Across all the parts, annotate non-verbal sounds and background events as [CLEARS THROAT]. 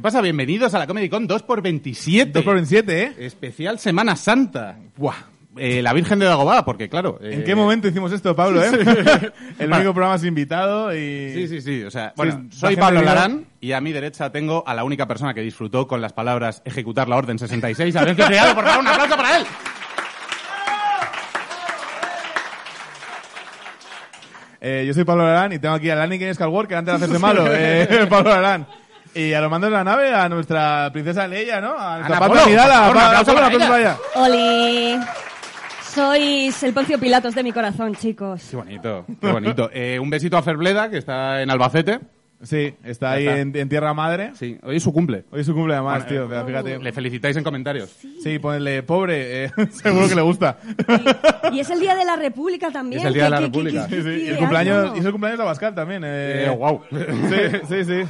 ¿Qué pasa? Bienvenidos a la Comedy Con 2x27. 2x27, ¿eh? Especial Semana Santa. Buah. Eh, la Virgen de Dagobah, porque claro... ¿En eh, qué momento hicimos esto, Pablo, eh? [LAUGHS] El Bueno. único programa sin invitado y... Sí, sí, sí. O sea, bueno, la soy Pablo Larán y a mi derecha tengo a la única persona que disfrutó con las palabras ejecutar la Orden 66. Alencio Criado, por favor, un aplauso para él. Eh, yo soy Pablo Larán y tengo aquí a Anakin Skywalker antes de hacerse malo, [LAUGHS] eh, [LAUGHS] Pablo Larán. Y a los mandos de la nave a nuestra princesa Leia, ¿no? A nuestra Polo, Amidala, por favor, un aplauso para ella. Oli. Sois el Poncio Pilatos de mi corazón, chicos. Qué bonito, qué bonito. [LAUGHS] Eh, un besito a Ferbleda, que está en Albacete. Sí, está ahí está. En, en tierra madre. Sí, hoy es su cumple. Hoy es su cumple además, Bueno, tío, eh, fíjate. Le felicitáis en comentarios. Sí, ponle pobre, eh, [LAUGHS] seguro que le gusta. Y es el Día de la República también. Es el Día de la República. Sí, sí, y el cumpleaños, y es el cumpleaños de Abascal también. Eh, Eh. [LAUGHS] Sí, sí, sí.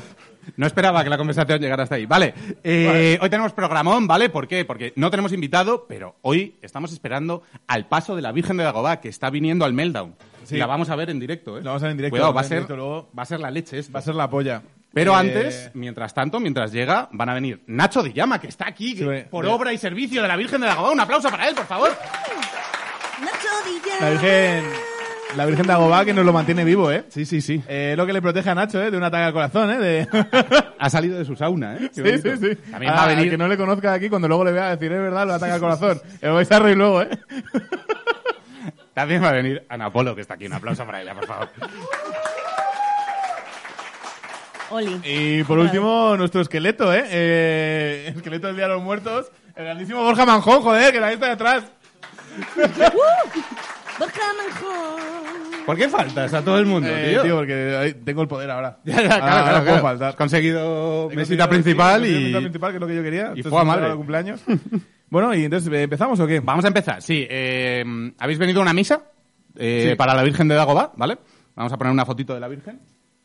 No esperaba que la conversación llegara hasta ahí. Vale, eh, hoy tenemos programón, ¿vale? ¿Por qué? Porque no tenemos invitado, pero hoy estamos esperando al paso de la Virgen de Dagobah, que está viniendo al Meltdown. Sí. Y la vamos a ver en directo, ¿eh? La vamos a ver en directo, Cuidado, va a ser, luego. va a ser la leche esto. Va a ser la polla. Pero Eh, antes, mientras tanto, mientras llega, van a venir Nacho de Llama, que está aquí Sí, que- por de- obra y servicio de la Virgen de Dagobah. Un aplauso para él, por favor. Nacho Dilla. La Virgen, la Virgen de Agobá que nos lo mantiene vivo, ¿eh? Sí, sí, sí. Eh, lo que le protege a Nacho, ¿eh? De un ataque al corazón, ¿eh? De... Ha salido de su sauna, ¿eh? Qué Sí, sí, sí. También Ah, va a venir... que no le conozca aquí, cuando luego le vea decir, es verdad, lo ataca al corazón. [LAUGHS] El vais a reír luego, ¿eh? También va a venir Ana Polo, que está aquí. Un aplauso para ella, por favor. Oli. Y por último, nuestro esqueleto, ¿eh? eh el esqueleto del Día de los Muertos. El grandísimo Borja Manjón, joder, que la está detrás. Borja [LAUGHS] Manjón. ¿Por qué faltas a todo el mundo, Eh, tío? tío, porque ahí tengo el poder ahora. [LAUGHS] Ya, ya, claro, Ahora- ahora claro, puedo claro. faltar. Has conseguido He mesita conseguido- principal sí, y... mesita principal, que es lo que yo quería. y fue celebrar el cumpleaños. [LAUGHS] bueno, y entonces, ¿eh, ¿empezamos o qué? Vamos a empezar, sí. eh, ¿Habéis venido a una misa? eh, Sí. Para la Virgen de Dagobah, ¿vale? Vamos a poner una fotito de la Virgen.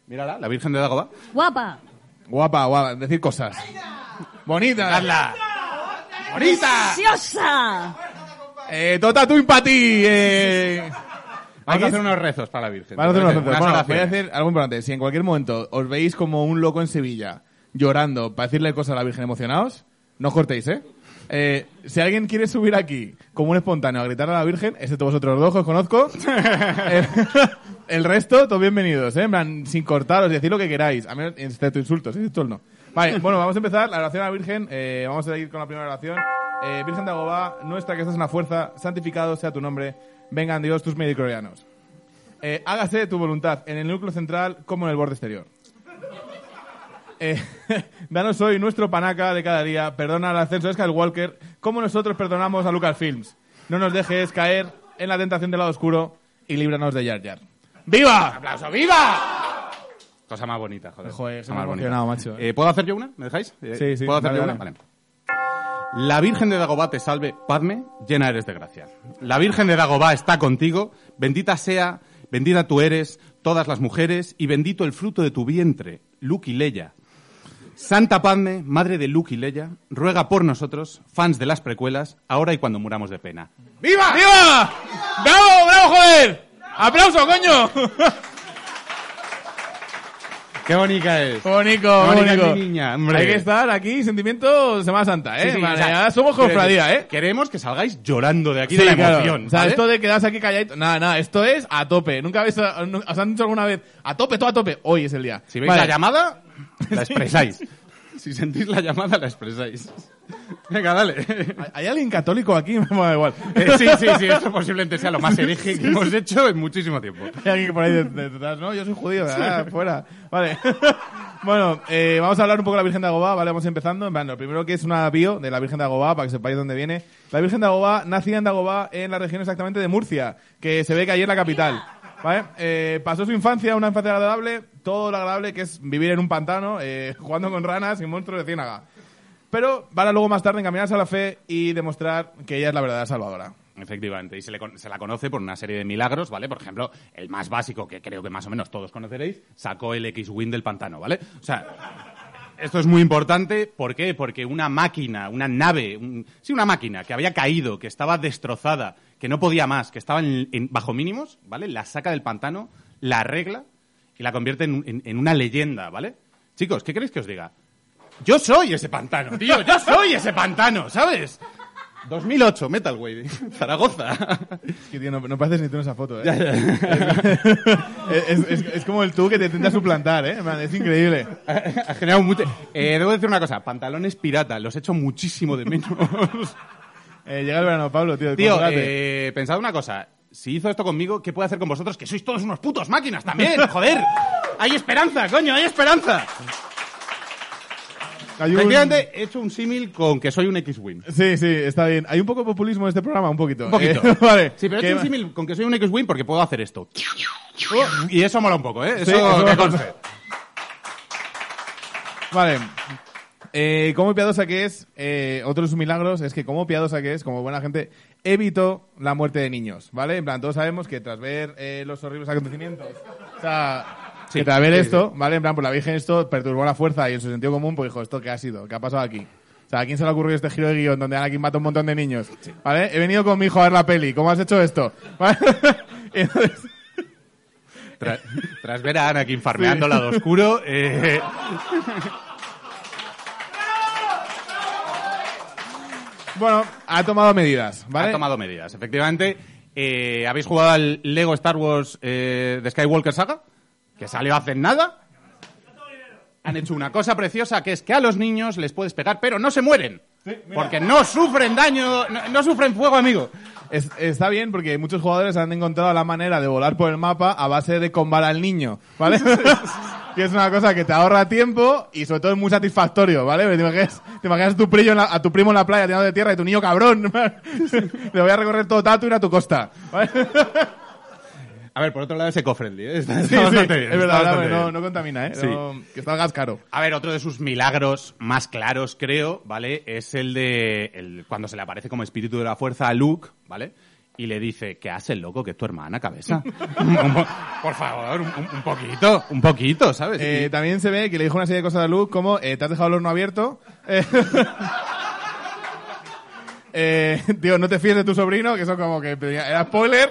Mírala, la Virgen de Dagobah. Guapa. Guapa, guapa, decir cosas. Bonita. ¡Hazla! ¡Bonita! ¡Preciosa! Eh, tota tu impati. Eh... Vamos a hacer unos rezos para la Virgen. Vamos a hacer unas fotos. Bueno, voy a decir algo importante. Si en cualquier momento os veis como un loco en Sevilla llorando para decirle cosas a la Virgen emocionados, no os cortéis, ¿eh? Eh, si alguien quiere subir aquí como un espontáneo a gritar a la Virgen, excepto vosotros dos, que os conozco, [LAUGHS] el, el resto, todos bienvenidos, ¿eh? En plan, sin cortaros decir lo que queráis. A menos, excepto insultos, insultos no. Vale, bueno, vamos a empezar la oración a la Virgen. Eh, vamos a ir con la primera oración. Eh, Virgen de Agobá, nuestra que estás en la fuerza, santificado sea tu nombre. Vengan Dios tus medicorianos. Eh, hágase tu voluntad en el núcleo central como en el borde exterior. Eh, [LAUGHS] danos hoy nuestro panaca de cada día. Perdona al ascenso de Skywalker como nosotros perdonamos a Lucasfilms. No nos dejes caer en la tentación del lado oscuro y líbranos de Jar Jar. ¡Viva! ¡Aplauso! ¡Viva! Cosa más bonita, joder. Joder, Cosa más bonita. macho. Eh, ¿Puedo hacer yo una? ¿Me dejáis? Eh, Sí, sí, ¿Puedo hacer yo una? Vale. La Virgen de Dagobah te salve, Padme, llena eres de gracia. La Virgen de Dagobah está contigo, bendita sea, bendita tú eres, todas las mujeres, y bendito el fruto de tu vientre, Luke y Leia. Santa Padme, madre de Luke y Leia, ruega por nosotros, fans de las precuelas, ahora y cuando muramos de pena. ¡Viva! ¡Viva! ¡Bravo, bravo, joder! ¡Aplauso, coño! [LAUGHS] ¡Qué bonita es! Qué bonico. mi niña, hombre. Hay que estar aquí, sentimiento Semana Santa, ¿eh? Sí, sí, Vale, o sea, ya somos cofradía, ¿eh? Queremos que salgáis llorando de aquí Sí, de la claro. emoción. O sea, ¿vale? esto de quedarse aquí calladito. Nada, nada, esto es a tope. Nunca habéis, os han dicho alguna vez, a tope, todo a tope. Hoy es el día. Si veis Vale. la llamada, la [LAUGHS] expresáis. si sentís la llamada, la expresáis. [LAUGHS] Venga, dale. ¿Hay- ¿Hay alguien católico aquí? [LAUGHS] Me da igual. Eh, sí, sí, sí, esto posiblemente sea lo más hereje que hemos hecho en muchísimo tiempo. Hay alguien por ahí de- de- detrás, ¿no? Yo soy judío, ah, fuera. Vale. [LAUGHS] bueno, eh, vamos a hablar un poco de la Virgen de Agobá, ¿vale? Vamos empezando. En plan, lo primero que es una bio de la Virgen de Agobá, para que sepáis dónde viene. La Virgen de Agobá nacía en Dagobá, en la región exactamente de Murcia, que se ve que allí es la capital. ¿Vale? Eh, pasó su infancia, una infancia agradable, todo lo agradable que es vivir en un pantano, eh, jugando con ranas y monstruos de ciénaga. Pero para luego más tarde encaminarse a la fe y demostrar que ella es la verdadera salvadora. Efectivamente, y se, le se la conoce por una serie de milagros, ¿vale? Por ejemplo, el más básico, que creo que más o menos todos conoceréis, sacó el X-Wing del pantano, ¿vale? O sea, esto es muy importante, ¿por qué? Porque una máquina, una nave, un- sí, una máquina que había caído, que estaba destrozada, que no podía más, que estaba en- en- bajo mínimos, ¿vale? La saca del pantano, la arregla y la convierte en- en una leyenda, ¿vale? Chicos, ¿qué queréis que os diga? Yo soy ese pantano, tío. Yo soy ese pantano, ¿sabes? 2008, Metalway, Zaragoza. Es que, tío, no, no pareces ni tú en esa foto, ¿eh? [LAUGHS] es, es- es como el tú que te intenta suplantar, ¿eh? Man, es increíble. ha generado mucho... Eh, debo decir una cosa, pantalones pirata, los echo muchísimo de menos. [LAUGHS] Eh, llega el verano, Pablo, tío. Tío, eh, pensad una cosa. Si hizo esto conmigo, ¿qué puede hacer con vosotros? Que sois todos unos putos máquinas también, joder. Hay esperanza, coño, hay esperanza. Hay un- he hecho un símil con que soy un X-Wing. Sí, sí, está bien. Hay un poco de populismo en este programa, un poquito. Un poquito. Eh, [LAUGHS] vale. Sí, pero he hecho un símil con que soy un X-Wing porque puedo hacer esto. Y eso mola un poco, ¿eh? Eso, Sí, eso que mola. conste. Vale. Eh, como piadosa que es, eh, otro de sus milagros es que como piadosa que es, como buena gente, evitó la muerte de niños, ¿vale? En plan, todos sabemos que tras ver eh, los horribles acontecimientos, o sea, Sí, que tras ver sí, esto, ¿vale? En plan, por la Virgen esto perturbó la fuerza y en su sentido común, pues dijo, ¿esto qué ha sido? ¿Qué ha pasado aquí? O sea, ¿a quién se le ha ocurrido este giro de guion donde Anakin mata a un montón de niños? ¿Vale? He venido con mi hijo a ver la peli. ¿Cómo has hecho esto? [LAUGHS] ¿Vale? Entonces, Tra- tras ver a Anakin farmeando lado oscuro, [LAUGHS] eh, bueno, ha tomado medidas, ¿vale? ha tomado medidas. Efectivamente, eh, ¿habéis jugado al Lego Star Wars eh, de Skywalker Saga? Que salió hace nada. Han hecho una cosa preciosa que es que a los niños les puedes pegar, pero no se mueren. porque no sufren daño, no, no sufren fuego, amigo. Es- está bien porque muchos jugadores han encontrado la manera de volar por el mapa a base de combar al niño, ¿vale? [LAUGHS] que es una cosa que te ahorra tiempo y sobre todo es muy satisfactorio, ¿vale? Te imaginas, te imaginas a, tu primo en la, a tu primo en la playa tirando de tierra y tu niño cabrón. [LAUGHS] Te voy a recorrer todo Tatooine a tu costa. ¿vale? A ver, por otro lado es eco-friendly, ¿eh? Está, Sí, está sí, bastante bien. es verdad, bastante no, bien. no contamina, ¿eh? Sí. No- que está el gas caro. A ver, otro de sus milagros más claros, creo, ¿vale? Es el de el- cuando se le aparece como espíritu de la fuerza a Luke, ¿vale? Y le dice, ¿qué hace, loco? Que es tu hermana, cabeza. [LAUGHS] Por favor, un, poquito, un poquito, ¿sabes? Eh, también se ve que le dijo una serie de cosas a Luke como eh, te has dejado el horno abierto. [LAUGHS] Eh, [LAUGHS] eh, tío, no te fíes de tu sobrino, que eso como que era spoiler.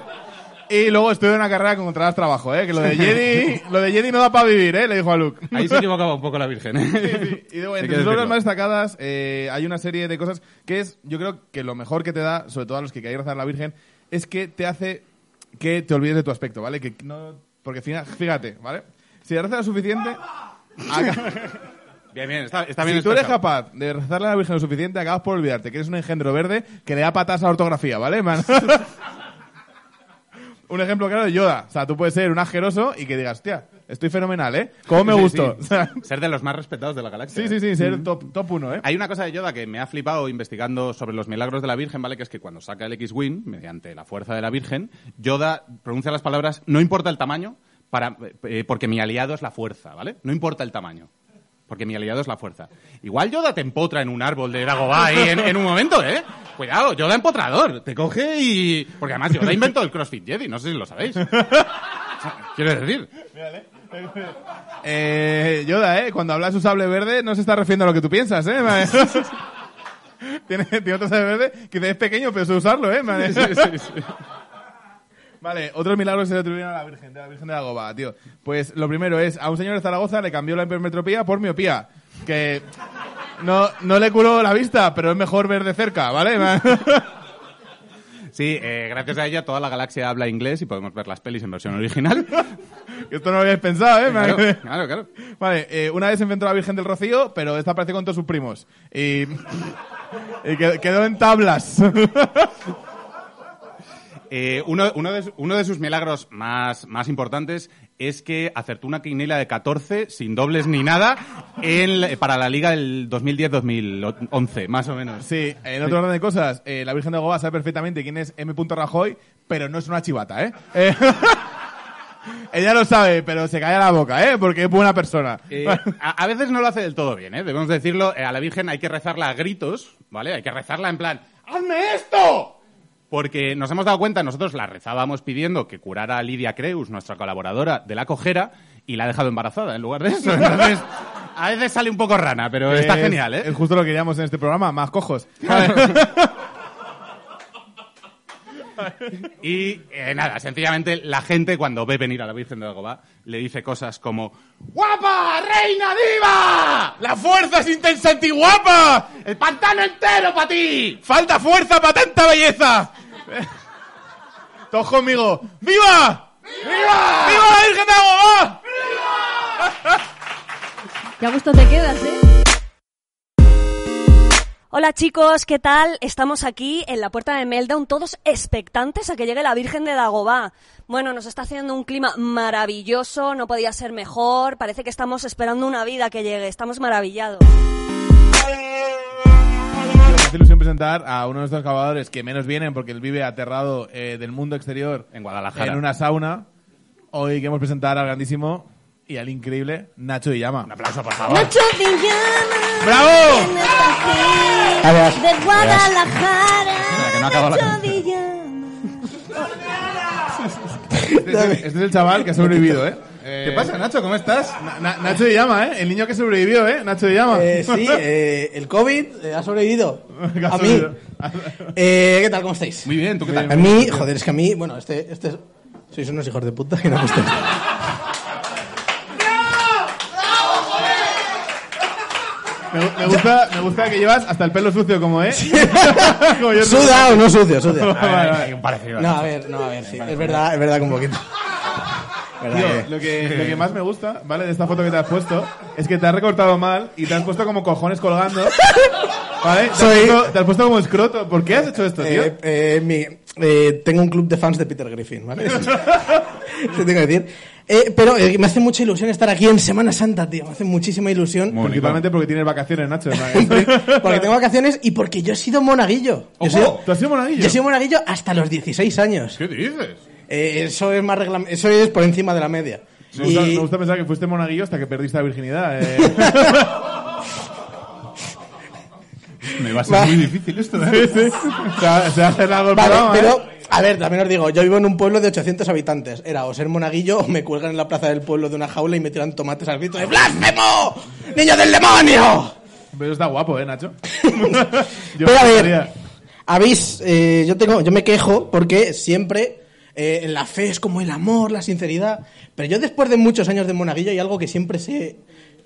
Y luego estuve en una carrera que encontrarás trabajo, ¿eh? Que lo de Jedi, lo de Jedi no da para vivir, ¿eh? Le dijo a Luke. Ahí se equivocaba un poco la Virgen, ¿eh? Y luego, [LAUGHS] Hay entre que sus obras más destacadas, eh, hay una serie de cosas que es, yo creo que lo mejor que te da, sobre todo a los que queréis rezar a la Virgen, es que te hace que te olvides de tu aspecto, ¿vale? Que no, porque fíjate, ¿vale? Si rezas lo suficiente, [LAUGHS] acá- Bien, bien, está, está bien si tú eres capaz de rezarle a la Virgen lo suficiente, acabas por olvidarte que eres un engendro verde que le da patas a la ortografía, ¿vale, man? [LAUGHS] un ejemplo claro de Yoda. O sea, tú puedes ser un asqueroso y que digas, hostia, estoy fenomenal, ¿eh? ¿Cómo me gustó? [LAUGHS] sí. Ser de los más respetados de la galaxia. sí, sí, sí, ser top, top uno, ¿eh? Hay una cosa de Yoda que me ha flipado investigando sobre los milagros de la Virgen, ¿vale? Que es que cuando saca el X-Wing, mediante la fuerza de la Virgen, Yoda pronuncia las palabras, no importa el tamaño, para, eh, porque mi aliado es la fuerza, ¿vale? No importa el tamaño. Porque mi aliado es la fuerza. Igual Yoda te empotra en un árbol de Dagobah ahí en, en un momento, ¿eh? Cuidado, Yoda empotrador. Te coge y... Porque además Yoda inventó el CrossFit Jedi, no sé si lo sabéis. Quiero decir... Eh, Yoda, ¿eh? Cuando habla de su sable verde no se está refiriendo a lo que tú piensas, ¿eh? [LAUGHS] tiene, tiene otro sable verde que es pequeño, pero sé usarlo, ¿eh? man? Vale, otros milagros se le atribuyen a la Virgen, de la Virgen de la Goba, tío. Pues lo primero es, a un señor de Zaragoza le cambió la hipermetropía por miopía. Que no, no le curó la vista, pero es mejor ver de cerca, ¿vale? [LAUGHS] Sí, eh, gracias a ella toda la galaxia habla inglés y podemos ver las pelis en versión original. [LAUGHS] Esto no lo habíais pensado, ¿eh? Claro, claro, claro. Vale, eh, una vez se inventó la Virgen del Rocío, pero esta apareció con todos sus primos. Y, [LAUGHS] y quedó en tablas. Eh, uno, uno, de, su- uno de sus milagros más, más importantes es que acertó una quinela de 14 sin dobles ni nada en, para la liga del 2010-2011, más o menos. Sí, en otro orden de cosas, eh, la Virgen de Goba sabe perfectamente quién es M. Rajoy, pero no es una chivata, ¿eh? Eh, [LAUGHS] Ella lo sabe, pero se calla la boca, ¿eh? Porque es buena persona. Eh, a, a veces no lo hace del todo bien, ¿eh? Debemos decirlo. a la Virgen hay que rezarla a gritos, ¿vale? Hay que rezarla en plan, ¡hazme esto! Porque nos hemos dado cuenta, nosotros la rezábamos pidiendo que curara a Lidia Creus, nuestra colaboradora, de la cojera, y la ha dejado embarazada en lugar de eso. Entonces, a veces sale un poco rana, pero está Es- genial, ¿eh? Es justo lo que queríamos en este programa, más cojos. [LAUGHS] Y eh, nada, sencillamente la gente cuando ve venir a la Virgen de Dagobah le dice cosas como ¡Guapa! ¡Reina diva! ¡La fuerza es intensa antiguapa! ¡El pantano entero para ti! ¡Falta fuerza para tanta belleza! Todos conmigo. ¡Viva! ¡Viva! ¡Viva la Virgen de Agobá! Qué a gusto te quedas, ¿eh? Hola chicos, ¿qué tal? Estamos aquí en la puerta de Meltdown, todos expectantes a que llegue la Virgen de Dagobah. Bueno, nos está haciendo un clima maravilloso, no podía ser mejor, parece que estamos esperando una vida que llegue, estamos maravillados. Me hace ilusión presentar a uno de nuestros cavadores que menos vienen porque él vive aterrado eh, del mundo exterior En Guadalajara. en una sauna. Hoy queremos presentar al grandísimo y al increíble Nacho Villama. Un aplauso, por favor. Nacho Villama. ¡Bravo! De Guadalajara. Este es, el, este es el chaval que ha sobrevivido, ¿eh? ¿Qué pasa, Nacho? ¿Cómo estás? Na- Na- Nacho Villama, ¿eh? El niño que sobrevivió, ¿eh? Nacho Villama. Eh, sí, [LAUGHS] eh, el COVID eh, ha sobrevivido. [LAUGHS] A mí. sobrevivido. Eh, ¿Qué tal? ¿Cómo estáis? Muy bien, ¿tú qué tal? A mí, joder, es que a mí, bueno, este, este es- sois unos hijos de puta que no me Me, me gusta, me gusta que llevas hasta el pelo sucio como, ¿eh? [LAUGHS] Como yo- ¿Suda o no sucio? Sucia. [LAUGHS] Vale, vale. No, a ver, no, a ver, sí. Es verdad, es verdad que un poquito. [LAUGHS] Tío, lo que, lo que más me gusta, ¿vale? De esta foto que te has puesto, es que te has recortado mal y te has puesto como cojones colgando. ¿Vale? Te has, Soy- puesto, te has puesto como escroto. ¿Por qué has hecho esto, tío? Eh, eh, mi- eh, tengo un club de fans de Peter Griffin, ¿vale? Eso tengo que decir. Eh, pero eh, me hace mucha ilusión estar aquí en Semana Santa, tío. Me hace muchísima ilusión. Principalmente porque tienes vacaciones, Nacho. [LAUGHS] Porque tengo vacaciones y porque yo he sido monaguillo. Yo sido- ¿Tú has sido monaguillo? Yo he sido monaguillo hasta los 16 años. ¿Qué dices? Eh, eso es más reglam- eso es por encima de la media. Me gusta, Y- me gusta pensar que fuiste monaguillo hasta que perdiste la virginidad. eh. [LAUGHS] Me va a ser Va. muy difícil esto, ¿eh? sí. Se ha, se ha cerrado el Vale, programa, ¿eh? A ver, también os digo, yo vivo en un pueblo de 800 habitantes. Era o ser monaguillo o me cuelgan en la plaza del pueblo de una jaula y me tiran tomates al grito de ¡Blasfemo! ¡Niño del demonio! Pero está guapo, ¿eh, Nacho? [LAUGHS] Yo Pero a ver, habéis, eh, yo tengo, yo me quejo porque siempre eh, la fe es como el amor, la sinceridad. Pero yo después de muchos años de monaguillo hay algo que siempre se,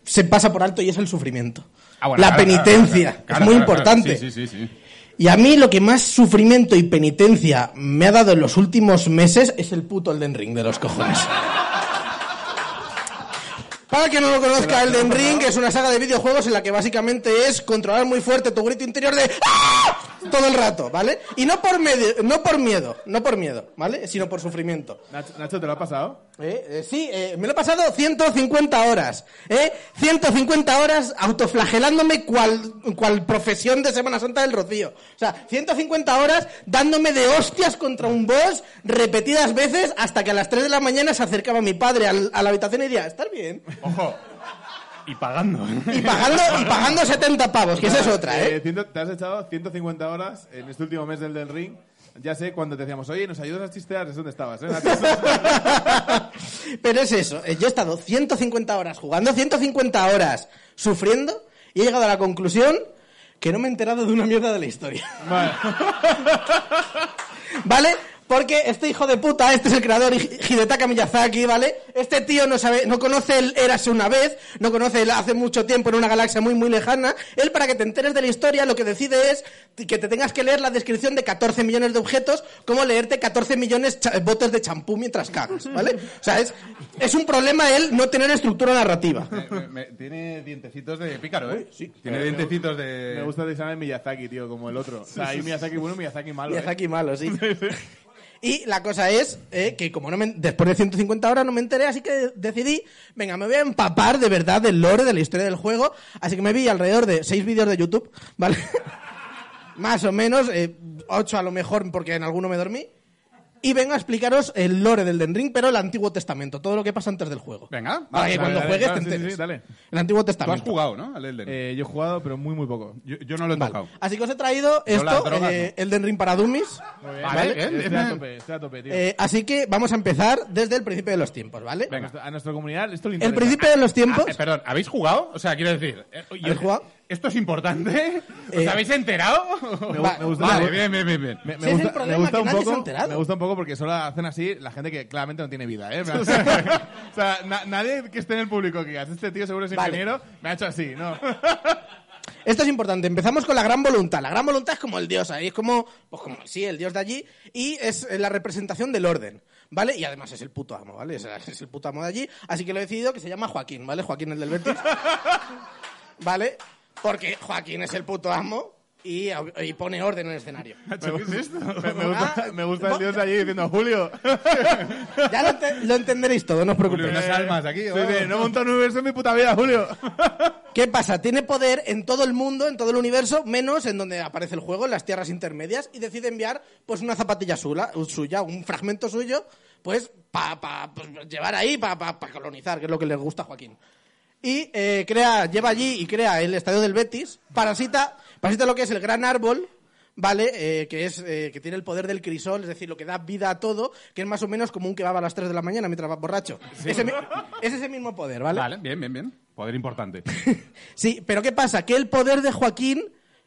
se pasa por alto y es el sufrimiento. Ah, bueno, la claro, penitencia, claro, claro, es muy importante. Sí, sí, sí. Y a mí lo que más sufrimiento y penitencia me ha dado en los últimos meses es el puto Elden Ring de los cojones. Para que no lo conozca, Elden Ring es una saga de videojuegos en la que básicamente es controlar muy fuerte tu grito interior de ¡Ah! Todo el rato, ¿vale? Y no por, medio, no por miedo, no por miedo, ¿vale? Sino por sufrimiento. Nacho, Nacho, ¿te lo ha pasado? Eh, eh, sí, eh, me lo he pasado 150 horas. ¿eh? 150 horas autoflagelándome cual, cual profesión de Semana Santa del Rocío. O sea, 150 horas dándome de hostias contra un boss repetidas veces hasta que a las 3 de la mañana se acercaba mi padre al- a la habitación y decía, ¿estás bien? Ojo. Y pagando. Y pagando, y pagando 70 pavos, que esa es otra, ¿eh? ciento- te has echado 150 horas en este último mes del del ring. Ya sé, cuando te decíamos, oye, ¿nos ayudas a chistear? Es donde estabas, ¿eh? [LAUGHS] Pero es eso, eh, yo he estado 150 horas jugando, 150 horas sufriendo y he llegado a la conclusión que no me he enterado de una mierda de la historia. Vale. [LAUGHS] ¿Vale? Porque este hijo de puta, este es el creador Hi- Hidetaka Miyazaki, ¿vale? Este tío no sabe, no conoce el Érase una vez, no conoce el hace mucho tiempo en una galaxia muy muy lejana. Él para que te enteres de la historia lo que decide es que te tengas que leer la descripción de 14 millones de objetos, como leerte 14 millones cha- botes de champú mientras cagas, ¿vale? O sea, es, es un problema él no tener estructura narrativa. Me- me- tiene dientecitos de pícaro, ¿eh? sí. Tiene dientecitos de... Me gusta que Miyazaki, tío, como el otro. O sea, hay Miyazaki bueno y Miyazaki malo. ¿eh? Miyazaki malo, sí. [LAUGHS] Y la cosa es eh, que como no me- después de 150 horas no me enteré, así que decidí, venga, me voy a empapar de verdad del lore, de la historia del juego. Así que me vi alrededor de seis vídeos de YouTube, ¿vale? [LAUGHS] Más o menos, eh, ocho a lo mejor porque en alguno me dormí. Y vengo a explicaros el lore del Den Ring, pero el Antiguo Testamento, todo lo que pasa antes del juego. Venga. Para que cuando dale, juegues dale, te sí, sí, enteres. sí, dale. El Antiguo Tú has Testamento. jugado, ¿no? Al Elden. Eh, yo he jugado, pero muy, muy poco. yo, yo no lo he Vale. tocado. Así que os he traído Yo esto, drogas, eh, Elden Ring para Dummies. Vale, bien, Estoy a tope, estoy a tope, tío. Eh, así que vamos a empezar desde el principio de los tiempos, ¿vale? a, nuestra, a nuestra comunidad esto le El interesa. principio de los tiempos. Ah, eh, perdón, ¿habéis jugado? O sea, quiero decir... eh, yo- ¿Habéis jugado? ¿Esto es importante? ¿Os Eh, habéis enterado? Me, Va- me gusta, Vale, me- bien, bien, bien, bien. Me, me Sí, es el gusta, problema, me gusta que un poco, enterado. me gusta un poco porque solo hacen así la gente que claramente no tiene vida, ¿eh? [LAUGHS] o sea, na- nadie que esté en el público que digas, este tío seguro es Vale. ingeniero, me ha hecho así, ¿no? [LAUGHS] Esto es importante. Empezamos con la gran voluntad. La gran voluntad es como el dios ahí, es como, pues como, sí, el dios de allí, y es la representación del orden, ¿vale? Y además es el puto amo, ¿vale? Es, [LAUGHS] es el puto amo de allí, así que lo he decidido que se llama Joaquín, ¿vale? Joaquín el del Betis. ¿Vale? Porque Joaquín es el puto amo y, y pone orden en el escenario. [LAUGHS] ¿Qué es esto? Me, me gusta, Ah, me gusta el dios de allí diciendo, Julio, [LAUGHS] Ya lo, ente- lo entenderéis todo, no os Julio, preocupéis. unas almas aquí. sí, vamos. sí, no he montado un universo en mi puta vida, Julio. [LAUGHS] ¿Qué pasa? Tiene poder en todo el mundo, en todo el universo, menos en donde aparece el juego, en las tierras intermedias, y decide enviar pues una zapatilla sula- suya, un fragmento suyo, pues para llevar ahí, para colonizar, que es lo que le gusta a Joaquín. Y eh, crea, lleva allí y crea el estadio del Betis, parasita, parasita lo que es el gran árbol, ¿vale? Eh, que es eh, que tiene el poder del crisol, es decir, lo que da vida a todo, que es más o menos como un que va a las 3 de la mañana mientras va borracho. Ese es ese mismo poder, ¿vale? Vale, bien, bien, bien. Poder importante. [LAUGHS] Sí, pero ¿qué pasa? Que el poder de Joaquín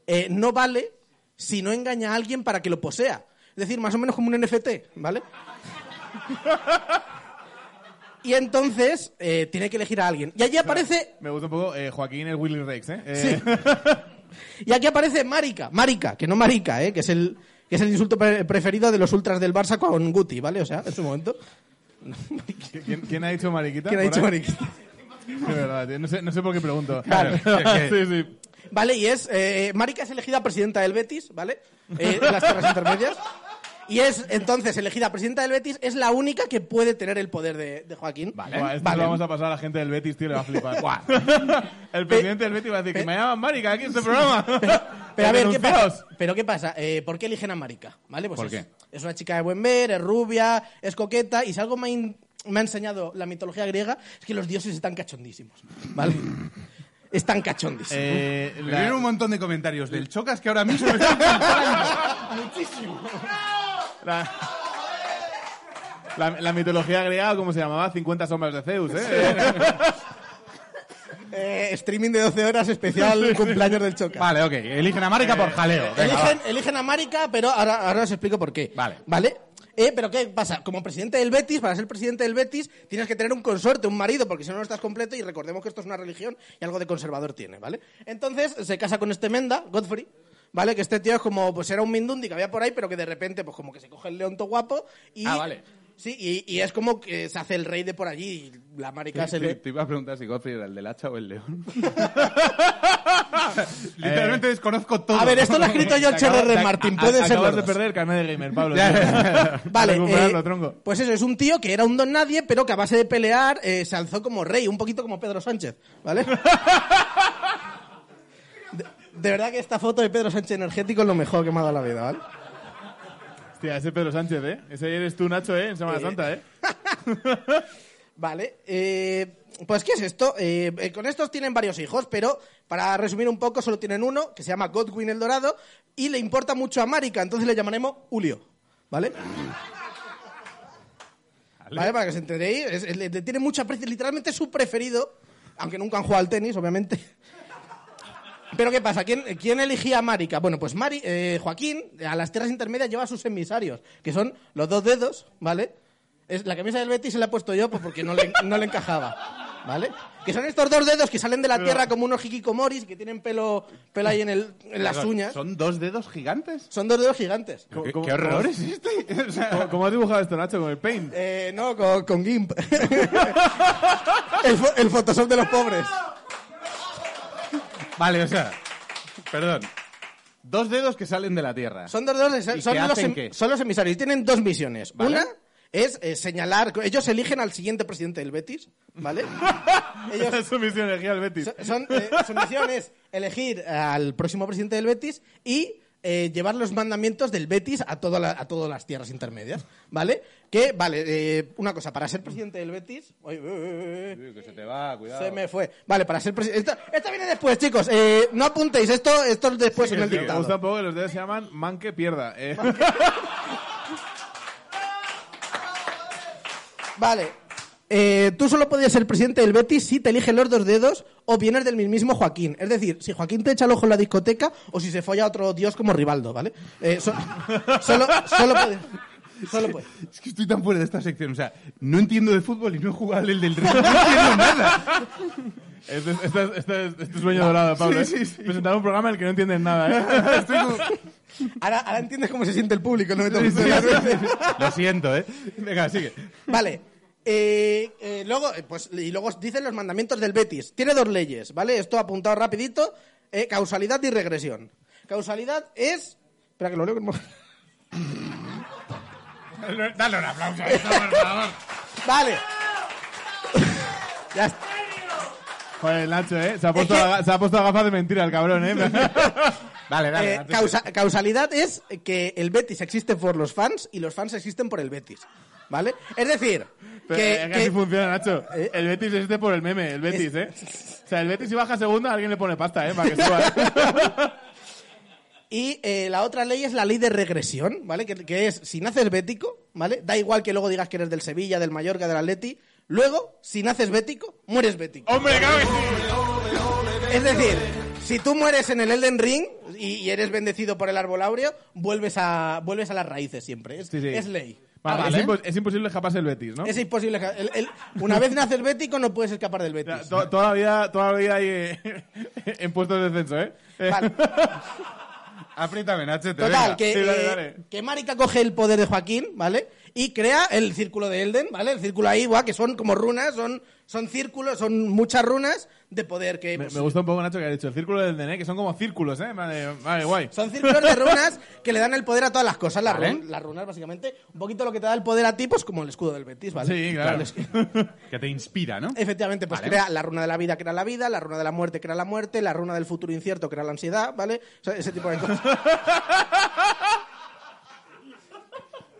eh, no vale si no engaña a alguien para que lo posea. Es decir, más o menos como un NFT, ¿vale? [LAUGHS] Y entonces eh, tiene que elegir a alguien. Y allí aparece, [LAUGHS] Me gusta un poco eh, Joaquín el Willy Rex, ¿eh? Sí. Eh, [LAUGHS] y aquí aparece Marica, Marica, que no Marica, ¿eh? que es el que es el insulto pre- preferido de los ultras del Barça con Guti, ¿vale? O sea, en su momento. [LAUGHS] ¿quién, quién ha dicho mariquita? ¿Quién ha dicho ahí? Marica? De verdad, tío, no sé, no sé por qué pregunto. Claro. sí, sí. Vale, y es. Eh, Marica es elegida presidenta del Betis, ¿vale? Eh, en las tierras intermedias. Y es entonces elegida presidenta del Betis, es la única que puede tener el poder de, de Joaquín. Vale. Buah, esto Vale. lo vamos a pasar a la gente del Betis, tío, le va a flipar. [LAUGHS] el presidente del Betis va a decir que me llaman marica aquí en este programa. [LAUGHS] Pero a ver, ¿qué pasa? Pero ¿qué pasa? Eh, ¿Por qué eligen a Marica? ¿Vale? Pues ¿Por es, qué? es una chica de buen ver, es rubia, es coqueta, y si algo me ha, in- me ha enseñado la mitología griega es que los dioses están cachondísimos. ¿Vale? [LAUGHS] están cachondísimos. Eh, la- vienen un montón de comentarios del Chocas que ahora mismo estoy comprando. La, la, la mitología griega, ¿cómo se llamaba? 50 sombras de Zeus, ¿eh? [LAUGHS] Eh, streaming de 12 horas especial cumpleaños del Choca. Vale, ok. Eligen a Marica por jaleo. Venga, eligen, va. eligen a Marica, pero ahora, ahora os explico por qué. Vale. ¿Vale? Eh, pero ¿qué pasa? Como presidente del Betis, para ser presidente del Betis, tienes que tener un consorte, un marido, porque si no, no estás completo. Y recordemos que esto es una religión y algo de conservador tiene, ¿vale? Entonces se casa con este Menda, Godfrey. ¿Vale? Que este tío es como, pues era un Mindundi que había por ahí, pero que de repente, pues como que se coge el león todo guapo y. Ah, vale. Sí, y, y es como que se hace el rey de por allí y la marica se le. te iba a preguntar si Godfrey era el del hacha o el león. [LAUGHS] [LAUGHS] Literalmente desconozco todo. A ver, esto lo ha escrito George [LAUGHS] acabas- R. Martin, puede ser. Acabas de perder el carnet de gamer, Pablo. Vale, eh, tronco. pues eso, es un tío que era un don nadie, pero que a base de pelear eh, se alzó como rey, un poquito como Pedro Sánchez, ¿vale? De, verdad que esta foto de Pedro Sánchez energético es lo mejor que me ha dado la vida, ¿vale? Hostia, ese Pedro Sánchez, ¿eh? Ese eres tú, Nacho, ¿eh? En Semana Eh. Santa, ¿eh? [LAUGHS] Vale, eh, pues ¿qué es esto? Eh, eh, con estos tienen varios hijos, pero para resumir un poco, solo tienen uno, que se llama Godwin el Dorado, y le importa mucho a Marica, entonces le llamaremos Julio, ¿vale? ¿Vale? Para que os enteréis, es- es- le, tiene mucho aprecio, literalmente es su preferido, aunque nunca han jugado al tenis, obviamente. Pero ¿qué pasa? ¿Quién, quién elegía a Marica? Bueno, pues Mari, eh, Joaquín a las tierras intermedias lleva a sus emisarios, que son los dos dedos, ¿vale? Es, la camisa del Betis se la he puesto yo pues, porque no le, no le encajaba, ¿vale? Que son estos dos dedos que salen de la tierra como unos hikikomoris que tienen pelo, pelo ahí en, el, en las uñas. ¿Son dos dedos gigantes? Son dos dedos gigantes. ¿Qué, ¿Cómo- qué horror es este? [LAUGHS] O sea, ¿Cómo, cómo has dibujado esto, Nacho? Con el paint. Eh, no, con, con GIMP. [LAUGHS] el, fo- el Photoshop de los pobres. Vale, o sea, perdón. Dos dedos que salen de la tierra. Son dos dedos, ¿Y son, qué los, em- son los emisarios. Tienen dos misiones. Vale. Una es eh, señalar, ellos eligen al siguiente presidente del Betis, ¿vale? [LAUGHS] Ellos es su misión, elegir al Betis. son, son, eh, su misión es elegir al próximo presidente del Betis y eh, llevar los mandamientos del Betis a, toda la- a todas las tierras intermedias, ¿vale? Que, vale, eh, una cosa, para ser presidente del Betis... Eh, eh, eh, Uy, que se te va, cuidado. se me fue. Vale, para ser presidente... Esto, esto viene después, chicos. Eh, no apuntéis, esto, esto es después en el Me dictado. gusta un poco que los dedos se llaman man que pierda. eh. [LAUGHS] Vale. Eh, tú solo podías ser presidente del Betis si te eligen los dos dedos o vienes del mismísimo Joaquín. Es decir, si Joaquín te echa el ojo en la discoteca o si se folla a otro dios como Rivaldo, ¿vale? Eh, so- [LAUGHS] solo, solo puede. Solo puede. Es que estoy tan fuera de esta sección. O sea, no entiendo de fútbol y no he jugado el del Río. No entiendo nada. Este es, este es- este es- este es sueño dorado, Pablo. Sí, ¿eh? sí, sí. Presentar un programa en el que no entiendes nada, ¿eh? [LAUGHS] Estoy como- Ahora, ahora entiendes cómo se siente el público, no me tomes las veces. Lo siento, ¿eh? Venga, sigue. Vale. Eh, eh, luego, eh, pues, y luego dicen los mandamientos del Betis. Tiene dos leyes, ¿vale? Esto apuntado rapidito. eh, causalidad y regresión. Causalidad es... Espera que lo leo. [LAUGHS] Dale un aplauso a esto, por favor. [LAUGHS] Vale. ya está. Joder, Nacho, ¿eh? Se ha puesto, la- se ha puesto la gafas de mentira el cabrón, ¿eh? [LAUGHS] Dale, dale. Eh, causa- causalidad es que el Betis existe por los fans y los fans existen por el Betis. ¿Vale? Es decir, que, es funciona, Nacho. ¿Eh? El Betis existe por el meme, el Betis, ¿eh? [LAUGHS] O sea, el Betis si baja segunda, alguien le pone pasta, ¿eh? Para que suba. ¿eh? [LAUGHS] Y eh, la otra ley es la ley de regresión, ¿vale? Que, que es, si naces bético, ¿vale? Da igual que luego digas que eres del Sevilla, del Mallorca, del Atleti. Luego, si naces bético, mueres bético. ¡Hombre, claro que sí! Es decir, si tú mueres en el Elden Ring y, y eres bendecido por el árbol áureo, vuelves a, vuelves a las raíces siempre. Es, Sí, sí. es ley. Vale, vale. Es, impo- es imposible escaparse el Betis, ¿no? Es imposible. el- el- una vez naces bético, no puedes escapar del Betis. to- toda la vida, toda la vida hay eh, [LAUGHS] en puestos de descenso, ¿eh? Vale. [LAUGHS] Apriétame, te Total, que, Sí, dale, eh, que Marika coge el poder de Joaquín, ¿vale? Y crea el círculo de Elden, ¿vale? El círculo ahí, guau, que son como runas, son, son círculos, son muchas runas de poder que... Me, pues, me gusta un poco, Nacho, que ha dicho el círculo del DNE, que son como círculos, ¿eh? Vale, vale guay. Son círculos de runas [LAUGHS] que le dan el poder a todas las cosas. Las, Vale. run- las runas, básicamente, un poquito lo que te da el poder a ti, pues como el escudo del Betis, ¿vale? Sí, claro. [LAUGHS] que- te inspira, ¿no? efectivamente, pues crea la runa de la vida, crea la vida, la runa de la muerte, crea la muerte, la runa del futuro incierto, crea la ansiedad, ¿vale? O sea, ese tipo de cosas. [LAUGHS]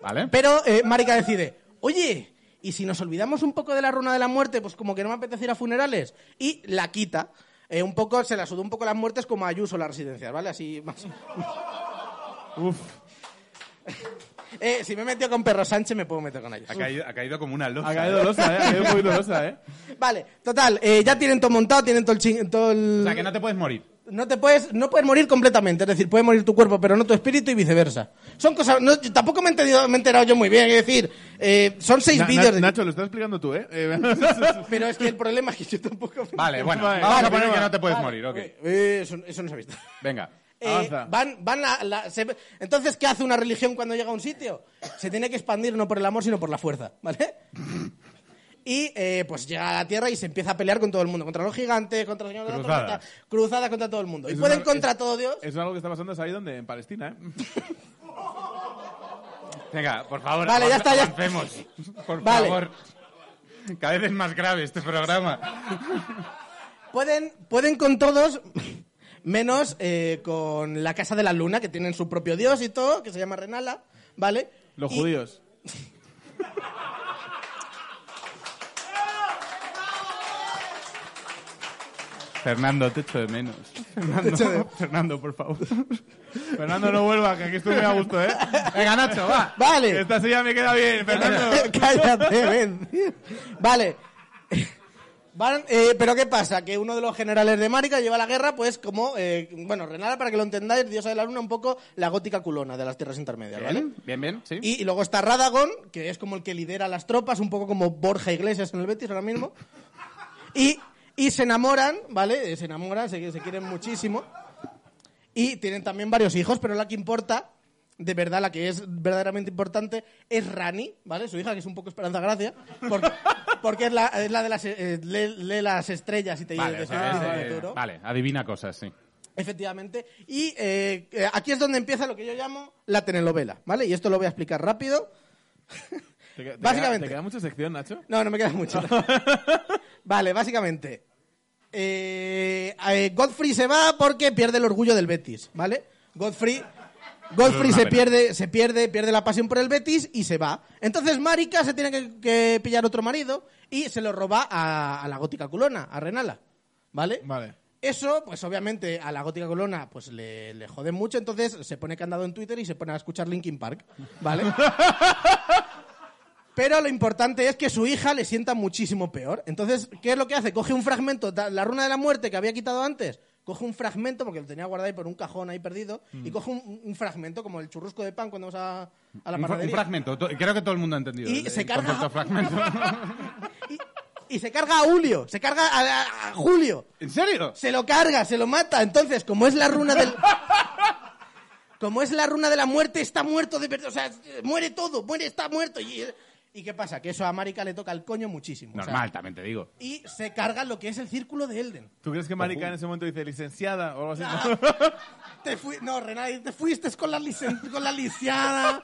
Vale. Pero eh, Marika decide, oye, ¿y si nos olvidamos un poco de la runa de la muerte? Pues como que no me apetece ir a funerales. Y la quita. Eh, un poco, se la sudó un poco las muertes como a Ayuso las residencias, ¿vale? Así más. Uf. [LAUGHS] Eh, si me he metido con Perro Sánchez, me puedo meter con ellos. Ha caído, ha caído como una losa. Ha caído losa, ¿eh? Ha caído poquito losa, ¿eh? [LAUGHS] Vale, total, eh, ya tienen todo montado, tienen todo el, ching- todo el... O sea, que no te puedes morir. No te puedes, no puedes morir completamente, es decir, puede morir tu cuerpo, pero no tu espíritu y viceversa. Son cosas, no, yo tampoco me he, entendido- me he enterado yo muy bien, es decir, eh, son seis Na- vídeos de... Nacho, lo estás explicando tú, ¿eh? Eh, [LAUGHS] Pero es que el problema es que yo tampoco... Vale, bueno. Vale, vamos vale, a poner vale. que no te puedes Vale, morir, ok. eh, eso, eso no se ha visto. Venga. Eh, Avanza. van, van la- la- se- entonces, ¿qué hace una religión cuando llega a un sitio? Se tiene que expandir no por el amor, sino por la fuerza, ¿vale? Y eh, pues llega a la Tierra y se empieza a pelear con todo el mundo, contra los gigantes, contra los señores de la cruzadas contra todo el mundo. Y pueden contra es- todo Dios. Eso es algo que está pasando, ¿sabes dónde? En Palestina, ¿eh? [LAUGHS] Venga, por favor. Vale, ya está, ya- avancemos. [LAUGHS] Por Vale. favor. Cada vez es más grave este programa. [LAUGHS] Pueden, pueden con todos, menos eh, con la Casa de la Luna, que tienen su propio dios y todo, que se llama Renala, ¿vale? Los Y- judíos. Fernando, te echo de menos. Fernando, Fernando, por favor. Fernando, no vuelva, que aquí estoy muy a gusto, ¿eh? Venga, Nacho, va. Vale. Esta silla me queda bien, Fernando. [LAUGHS] Cállate, ven. Vale. Van, eh, pero ¿qué pasa? Que uno de los generales de Marika lleva la guerra, pues como, eh, bueno, Renala, para que lo entendáis, diosa de la luna, un poco la gótica culona de las tierras intermedias, ¿vale? Bien, bien, bien, sí. Y, y luego está Radagon, que es como el que lidera las tropas, un poco como Borja Iglesias en el Betis ahora mismo. Y, y se enamoran, ¿vale? Eh, Se enamoran, se, se quieren muchísimo. Y tienen también varios hijos, pero la que importa, de verdad, la que es verdaderamente importante, es Rani, ¿vale? Su hija, que es un poco Esperanza Gracia, porque, porque es, la, es la de las... eh, lee, lee las estrellas y te Vale, dice o sea, dice es, el eh, futuro. vale, adivina cosas, sí. Efectivamente. Y eh, eh, aquí es donde empieza lo que yo llamo la telenovela, ¿vale? Y esto lo voy a explicar rápido. ¿Te, queda- te Básicamente. queda- ¿Te queda mucha sección, Nacho? No, no me queda mucho. [LAUGHS] vale, básicamente. Eh, eh, Godfrey se va porque pierde el orgullo del Betis, ¿vale? Godfrey, Godfrey se pena. pierde, se pierde, pierde la pasión por el Betis y se va. Entonces Marika se tiene que, que pillar otro marido y se lo roba a, a la gótica culona, a Renala, ¿vale? Vale. Eso, pues obviamente a la gótica colona pues le, le jode mucho, entonces se pone candado en Twitter y se pone a escuchar Linkin Park, ¿vale? [LAUGHS] Pero lo importante es que su hija le sienta muchísimo peor. Entonces, ¿qué es lo que hace? Coge un fragmento, la runa de la muerte que había quitado antes, coge un fragmento, porque lo tenía guardado ahí por un cajón ahí perdido, y coge un, un fragmento, como el churrusco de pan cuando vas a, a la Un, fra- un panadería. fragmento. To- Creo que todo el mundo ha entendido. Y el- se el carga- fragmento. [LAUGHS] Y, y se carga a Julio, se carga a Julio. ¿En serio? Se lo carga, se lo mata. Entonces, como es la runa del... [LAUGHS] Como es la runa de la muerte, está muerto de verdad. O sea, muere todo, muere, está muerto. Y, ¿y qué pasa? Que eso a Marika le toca el coño muchísimo. o sea, Normal, también te digo. y se carga lo que es el círculo de Elden. ¿Tú crees que Marica en ese momento dice licenciada o algo así? Ah, [LAUGHS] [LAUGHS] te fui, no, Renate, te fuiste con la, licen, con la lisiada.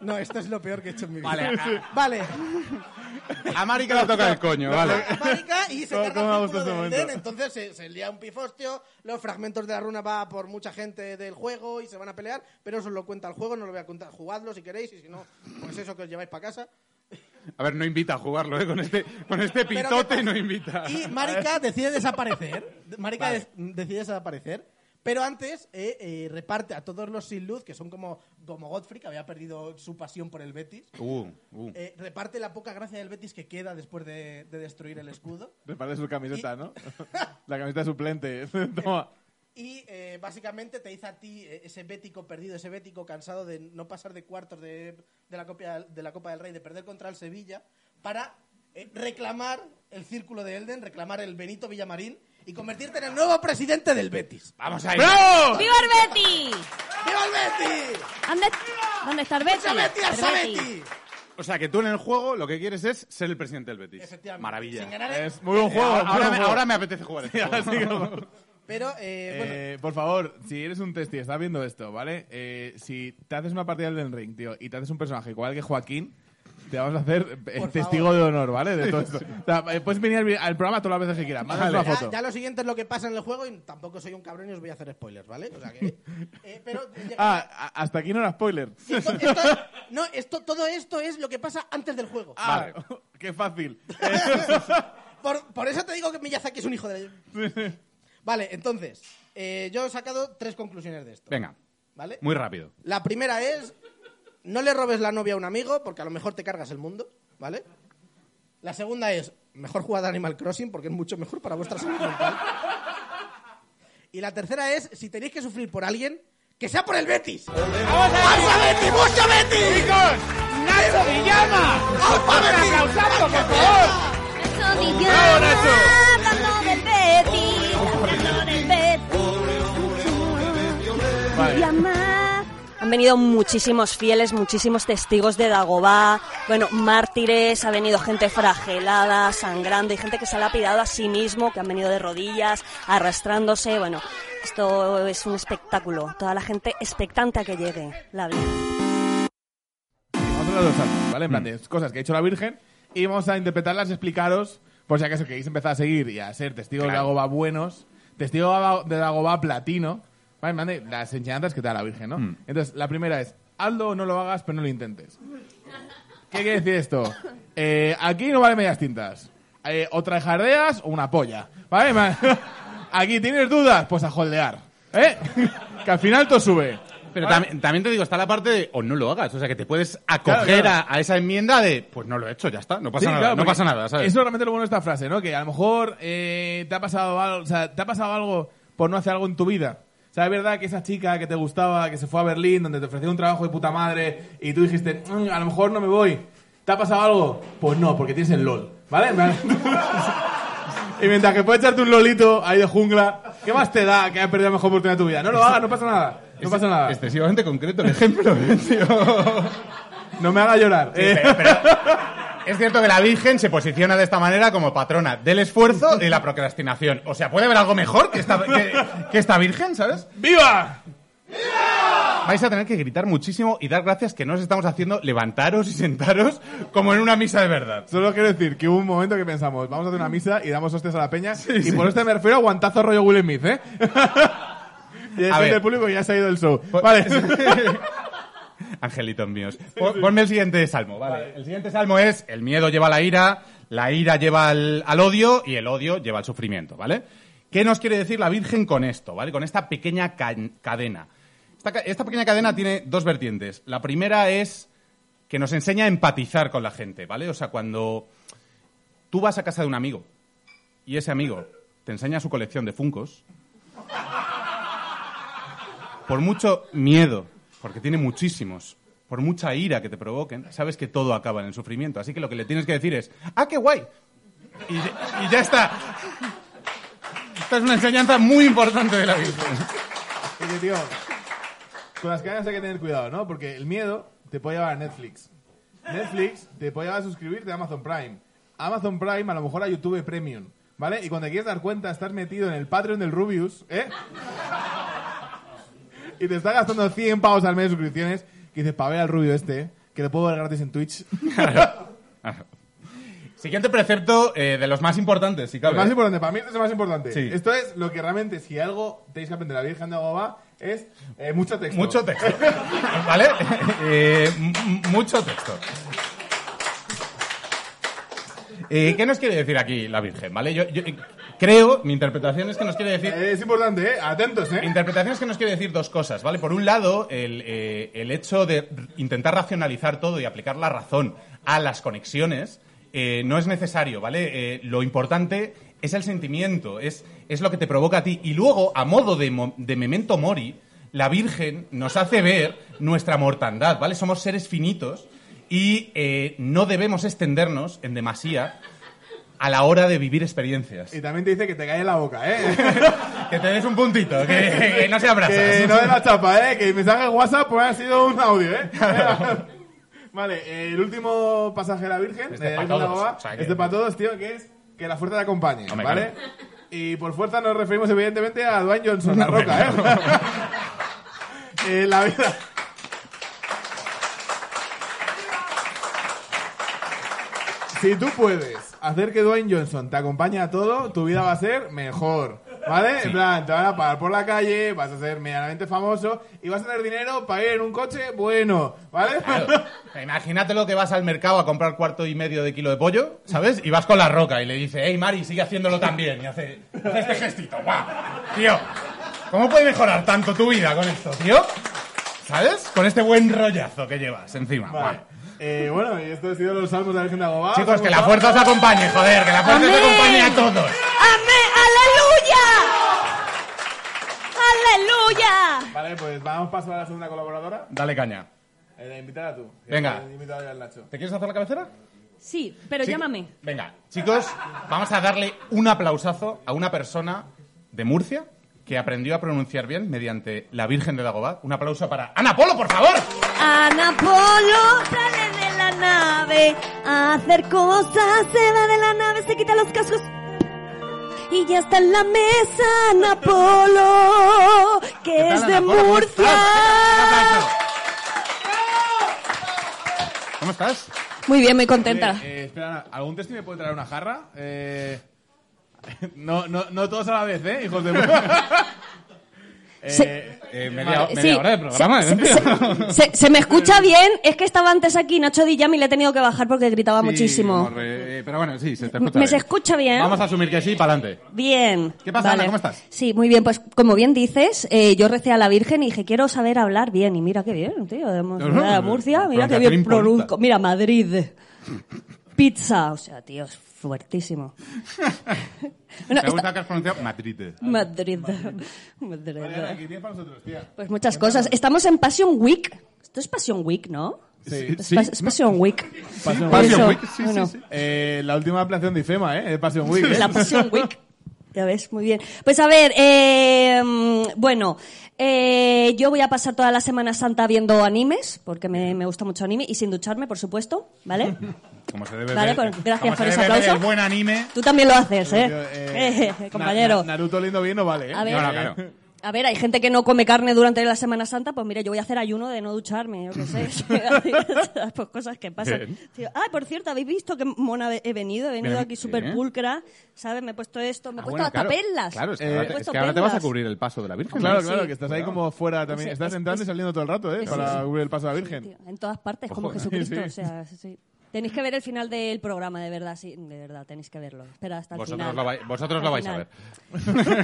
No, esto es lo peor que he hecho en mi vida. Vale, a- [LAUGHS] Vale. A Marika le toca el coño, vale. a Marika y se ¿Cómo- carga cómo me el gusta círculo ese de momento? Elden, entonces se, se lía un pifostio, los fragmentos de la runa va por mucha gente del juego y se van a pelear, pero eso lo cuenta el juego, no lo voy a contar, jugadlo si queréis y si no, pues eso que os lleváis para casa. A ver, no invita a jugarlo, ¿eh? Con este, con este Pero ¿qué pitote no invita. Y Marika decide desaparecer. Marika des- decide desaparecer. Pero antes eh, eh, reparte a todos los sin luz, que son como, como Godfrey, que había perdido su pasión por el Betis. Uh, uh. eh, reparte la poca gracia del Betis que queda después de, de destruir el escudo. [LAUGHS] Reparte su camiseta, ¿no? [LAUGHS] La camiseta suplente. [LAUGHS] Toma. Y eh, básicamente te dice a ti, eh, ese bético perdido, ese bético cansado de no pasar de cuartos de, de la, Copa, de la Copa del Rey, de perder contra el Sevilla, para eh, reclamar el círculo de Elden, reclamar el Benito Villamarín y convertirte en el nuevo presidente del Betis. Vamos ahí. ¡Bravo! ¡Viva el Betis! ¡Viva el Betis! ¿Dónde, ¿Dónde está el Betis? ¡Mucha Betis, Arsa Betis. Betis! O sea, que tú en el juego lo que quieres es ser el presidente del Betis. Efectivamente. Maravilla. Sin ganar el- Es muy buen juego. ahora, muy ahora me, ahora me apetece jugar este [LAUGHS] juego. Pero, eh, bueno, Eh, por favor, si eres un testi y estás viendo esto, ¿vale? Eh, si te haces una partida del Ring, tío, y te haces un personaje igual que Joaquín, te vamos a hacer eh, Por testigo favor. de honor, ¿vale? De todo esto. O sea, eh, puedes venir al, al programa todas las veces que quieras. Mándanos una ya, foto. ya lo siguiente es lo que pasa en el juego y tampoco soy un cabrón y os voy a hacer spoilers, ¿vale? O sea que... eh, pero... Ah, a- hasta aquí no era spoiler. Esto- esto- no, esto, todo esto es lo que pasa antes del juego. Ah, [LAUGHS] qué fácil. [LAUGHS] Por, por eso te digo que Miyazaki es un hijo de... [LAUGHS] Vale, entonces, eh, yo he sacado tres conclusiones de esto. Venga, ¿Vale? muy rápido. La primera es, no le robes la novia a un amigo porque a lo mejor te cargas el mundo, ¿vale? La segunda es, mejor jugad a Animal Crossing porque es mucho mejor para vuestra salud mental. Y la tercera es, si tenéis que sufrir por alguien, que sea por el Betis. ¡Alfa Betis! ¡Mucho Betis! ¡Chicos! ¡Nacho Villama! ¡Alfa Betis! ¡Aplausos, por favor! Nacho Villama, Vale. Han venido muchísimos fieles, muchísimos testigos de Dagobah, bueno, mártires, ha venido gente fragelada, sangrando, y gente que se ha lapidado a sí mismo, que han venido de rodillas, arrastrándose, bueno, esto es un espectáculo, toda la gente expectante a que llegue la vida. Vamos a hablar de los saltos, ¿vale? En plan de cosas que ha hecho la Virgen y vamos a interpretarlas y explicaros, por si acaso queréis empezar a seguir y a ser testigos de. Dagobah buenos, testigos de Dagobah platino, ¿vale? En plan de las enseñanzas que te da la Virgen, ¿no? Mm. Entonces, la primera es, hazlo o no lo hagas, pero no lo intentes. ¿Qué quiere decir esto? Eh, aquí no vale medias tintas. Eh, o traes jardeas o una polla, ¿vale? [LAUGHS] Aquí tienes dudas, pues a holdear, ¿eh? [LAUGHS] que al final todo sube. Pero ¿Vale? también, también te digo, está la parte de o no lo hagas. O sea, que te puedes acoger Claro, claro. A, a esa enmienda de pues no lo he hecho, ya está. No pasa Sí, nada, claro, no pasa nada, ¿sabes? Eso es realmente lo bueno de esta frase, ¿no? Que a lo mejor eh, te ha pasado algo, o sea, te ha pasado algo por no hacer algo en tu vida. O sea, es verdad que esa chica que te gustaba, que se fue a Berlín, donde te ofreció un trabajo de puta madre, y tú dijiste, "Mm, a lo mejor no me voy. ¿Te ha pasado algo? Pues no, porque tienes el LOL, ¿vale? [LAUGHS] Y mientras que puedes echarte un lolito ahí de jungla, ¿qué más te da que hayas perdido la mejor oportunidad de tu vida? No lo hagas, no pasa nada. No pasa nada. Excesivamente concreto el ejemplo, ¿eh, tío. No me haga llorar. Eh, Pero- pero es cierto que la Virgen se posiciona de esta manera como patrona del esfuerzo y la procrastinación. O sea, ¿puede haber algo mejor que esta, que, que esta Virgen, ¿sabes? ¡Viva! Vais a tener que gritar muchísimo y dar gracias que no os estamos haciendo levantaros y sentaros como en una misa de verdad. Solo quiero decir que hubo un momento que pensamos, vamos a hacer una misa y damos hostias a la peña. y por este me refiero a guantazo rollo Will Smith, ¿eh? [LAUGHS] y el A ver. del público ya se ha ido del show. Pues- Vale. [LAUGHS] Angelitos míos. Pon- Ponme el siguiente salmo, vale. El siguiente salmo es el miedo lleva a la ira, la ira lleva al, al odio y el odio lleva al sufrimiento, ¿vale? ¿Qué nos quiere decir la Virgen con esto, ¿vale? Con esta pequeña ca- cadena. Esta, esta pequeña cadena tiene dos vertientes. La primera es que nos enseña a empatizar con la gente, ¿vale? O sea, cuando tú vas a casa de un amigo y ese amigo te enseña su colección de Funcos, por mucho miedo, porque tiene muchísimos, por mucha ira que te provoquen, sabes que todo acaba en el sufrimiento. Así que lo que le tienes que decir es, ¡ah, qué guay! Y, ya está. Esta es una enseñanza muy importante de la vida. Oye, tío, con las cadenas hay que tener cuidado, ¿no? Porque el miedo te puede llevar a Netflix. Netflix te puede llevar a suscribirte a Amazon Prime. Amazon Prime a lo mejor a YouTube Premium, ¿vale? Y cuando te quieres dar cuenta estás metido en el Patreon del Rubius, ¿eh? Y te está gastando 100 pavos al mes de suscripciones que dices, para ver al rubio este, que lo puedo ver gratis en Twitch. [LAUGHS] Siguiente precepto eh, de los más importantes, si cabe. Lo más importante, para mí esto es lo más importante. Sí. Esto es lo que realmente, si algo tenéis que aprender de la Virgen de Agobá, es eh, mucho texto. Mucho texto. [LAUGHS] ¿Vale? [LAUGHS] Eh, mucho texto. ¿Qué nos quiere decir aquí la Virgen? ¿Vale? Yo, yo, creo, mi interpretación es que nos quiere decir. Es importante, ¿eh? Atentos, ¿eh? Interpretación es que nos quiere decir dos cosas, ¿vale? Por un lado, el, eh, el hecho de intentar racionalizar todo y aplicar la razón a las conexiones eh, no es necesario, ¿vale? Eh, lo importante es el sentimiento, es, es lo que te provoca a ti. Y luego, a modo de, mo- de memento mori, la Virgen nos hace ver nuestra mortandad, ¿vale? Somos seres finitos y eh, no debemos extendernos en demasía a la hora de vivir experiencias. Y también te dice que te cae en la boca, ¿eh? [LAUGHS] Que te des un puntito, que, que no sea brasas. que no de la chapa, ¿eh? Que el mensaje de WhatsApp pues, ha sido un audio, ¿eh? [LAUGHS] vale, eh, el último pasaje de la Virgen, Este de pa' la Virgen de todos, Agobá, o sea que- este para todos, tío, que es que la fuerza te acompañe, ¿vale? Y por fuerza nos referimos evidentemente a Dwayne Johnson, la roca, ¿eh? [LAUGHS] Eh, la vida... Si tú puedes hacer que Dwayne Johnson te acompañe a todo, tu vida va a ser mejor. ¿Vale? En plan, te van a pagar por la calle, vas a ser medianamente famoso y vas a tener dinero para ir en un coche bueno. ¿Vale? Claro. Imagínate lo que vas al mercado a comprar cuarto y medio de kilo de pollo, ¿sabes? Y vas con la roca y le dice, hey Mari, sigue haciéndolo también. Y hace, hace este gestito, guau. Tío, ¿cómo puede mejorar tanto tu vida con esto, tío? ¿Sabes? Con este buen rollazo que llevas encima. Vale. Eh, bueno, y esto ha sido los salmos de la Virgen de Agobá. Chicos, que la fuerza os acompañe, joder, que la fuerza os acompañe a todos. ¡Amén! ¡Aleluya! ¡Aleluya! Vale, pues vamos paso a la segunda colaboradora. Dale caña. Eh, la invitada tú. Venga. al Nacho. ¿Te quieres hacer la cabecera? Sí, pero llámame. Venga, chicos, vamos a darle un aplausazo a una persona de Murcia que aprendió a pronunciar bien mediante la Virgen de Dagobah. Un aplauso para Ana Polo, por favor. Ana Polo sale de la nave a hacer cosas, se va de la nave, se quita los cascos. Y ya está en la mesa Ana Polo, que ¿Qué tal, es de Murcia. ¿Cómo estás? Muy bien, muy contenta. Eh, eh, espera, Ana, ¿algún testi me puede traer una jarra? Eh, [LAUGHS] no, no, no todos a la vez, ¿eh? Hijos de... [LAUGHS] Eh, Sí. Eh, media, hora de programa, se, ¿eh, se- [LAUGHS] se- se me escucha bien, es que estaba antes aquí Nacho Dillam y le he tenido que bajar porque gritaba Sí, muchísimo. morre, eh, pero bueno, sí, se te escucha ¿Me bien. se escucha bien? Vamos a asumir que sí, para adelante. Bien. ¿Qué pasa, Ana? ¿Cómo estás? Sí, muy bien. Pues como bien dices, eh, yo recé a la Virgen y dije, quiero saber hablar bien. Y mira qué bien, tío. De, Murcia, mira qué bien produzco. Mira, Madrid. Pizza. O sea, tío, fuertísimo. [LAUGHS] Bueno, Me esta- gusta que has pronunciado Madrid. Madrid. Madrid. Vale, Ana, ¿qué tienes para nosotros, tía? Pues muchas cosas. Estamos en Passion Week. Esto es Passion Week, ¿no? Sí. Es, pas- es Passion Week. Passion Week, sí, sí, bueno, sí. Eh, la última ampliación de IFEMA, ¿eh? De Passion Week, ¿eh? La Passion Week. Ya ves, muy bien. Pues a ver, eh, mm, bueno, eh, yo voy a pasar toda la Semana Santa viendo animes, porque me, me gusta mucho anime, y sin ducharme, por supuesto, ¿vale? [LAUGHS] Como se debe Vale, ver- pues, gracias como por se ese debe ver aplauso. el buen anime. Tú también lo haces, ¿eh? Eh, [LAUGHS] Eh, compañero. Na- Naruto lindo bien no vale, ¿eh? A ver, No, no, claro. A ver, hay gente que no come carne durante la Semana Santa, pues mira, yo voy a hacer ayuno de no ducharme, yo qué sé. [LAUGHS] [LAUGHS] pues cosas que pasan. Tío, Ah, por cierto, ¿habéis visto qué mona he venido? He venido Bien, aquí súper pulcra, ¿sabes? Me he puesto esto, me he Ah, puesto bueno, hasta claro. perlas. Claro, es que, Eh, ahora, te- es puesto que ahora te vas a cubrir el paso de la Virgen. Claro, Sí. claro, que estás ahí como fuera también. Es- estás es- entrando y saliendo todo el rato, ¿eh? Para cubrir el paso de la Sí, Virgen. tío, en todas partes, como Ojo, [LAUGHS] Jesucristo, sí. o sea, sí. Tenéis que ver el final del programa, de verdad, sí, de verdad, tenéis que verlo. Espera hasta el Vosotros final. lo, vai- vosotros lo vais a ver. [LAUGHS]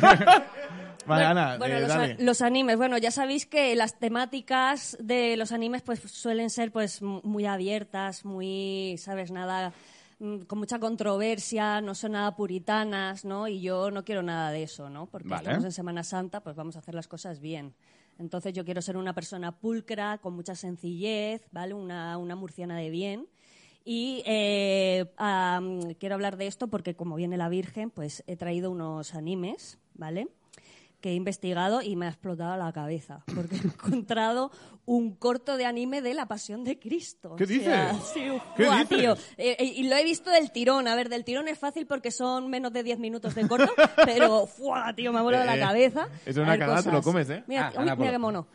Vale, Bueno, Ana, bueno, eh, los, dale. a- los animes, bueno, ya sabéis que las temáticas de los animes pues suelen ser pues muy abiertas, muy, sabes, nada mm, con mucha controversia, no son nada puritanas, ¿no? Y yo no quiero nada de eso, ¿no? Porque Vale. estamos en Semana Santa, pues vamos a hacer las cosas bien. Entonces yo quiero ser una persona pulcra, con mucha sencillez, ¿vale? Una, una murciana de bien. Y eh, am, quiero hablar de esto porque como viene la Virgen, pues he traído unos animes, ¿vale? Que he investigado y me ha explotado la cabeza. Porque he [LAUGHS] encontrado un corto de anime de La Pasión de Cristo. ¿Qué O sea, dices? sí, ¿Qué ¡guau, dices? tío! Eh, eh, y lo he visto del tirón. A ver, del tirón es fácil porque son menos de 10 minutos de corto, [LAUGHS] pero ¡fua, tío! Me ha volado Eh, la cabeza. eso es una cagada, te lo comes, ¿eh? Mira, Ah, uy, mira qué mono.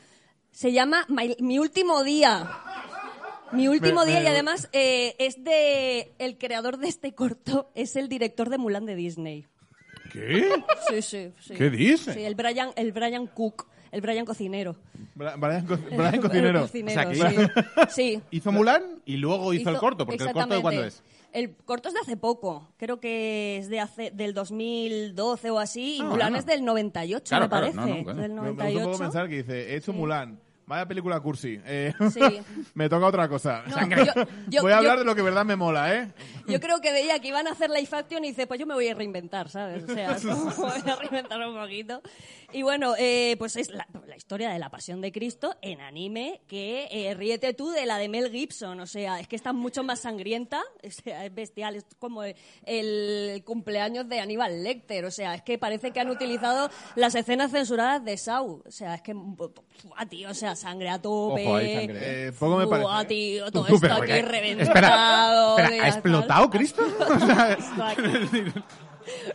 Se llama My- Mi Último Día. Mi último Me- día me- y además eh, es de el creador de este corto es el director de Mulan de Disney. ¿Qué? Sí, sí, sí. ¿Qué dice? Sí, el Brian, el Brian Cook, el Brian cocinero. Bra- Brian, Co- Brian El Cocinero. cocinero, O sea, que sí. Sí. Hizo Mulan y luego hizo, el corto, porque el corto de cuándo es. El corto es de hace poco, creo que es de hace del 2012 o así, y Ah, Mulan bueno. es del 98, Claro, me claro, parece. no, no, claro. Del Me, me gusta un 98. poco pensar que dice, he hecho Mulan. Vaya película cursi. Eh, Sí. [LAUGHS] me toca otra cosa. No, [LAUGHS] yo- yo- voy a hablar yo- de lo que verdad me mola, ¿eh? Yo creo que veía que iban a hacer live action y dice, pues yo me voy a reinventar, ¿sabes? O sea, [LAUGHS] voy a reinventar un poquito. Y bueno, eh, pues es la, la historia de la pasión de Cristo en anime, que eh, ríete tú de la de Mel Gibson, o sea, es que está mucho más sangrienta, o sea, es bestial, es como el cumpleaños de Aníbal Lecter, o sea, es que parece que han utilizado las escenas censuradas de Saw, o sea, es que, ¡buah, tío, o sea, sangre a tope. Ojo, hay sangre, Eh, poco me parece. ¡Buah, tío, [LAUGHS] todo Tú, está pero, aquí reventado. espera, espera, mira, ¿ha explotado. Cristo? [LAUGHS]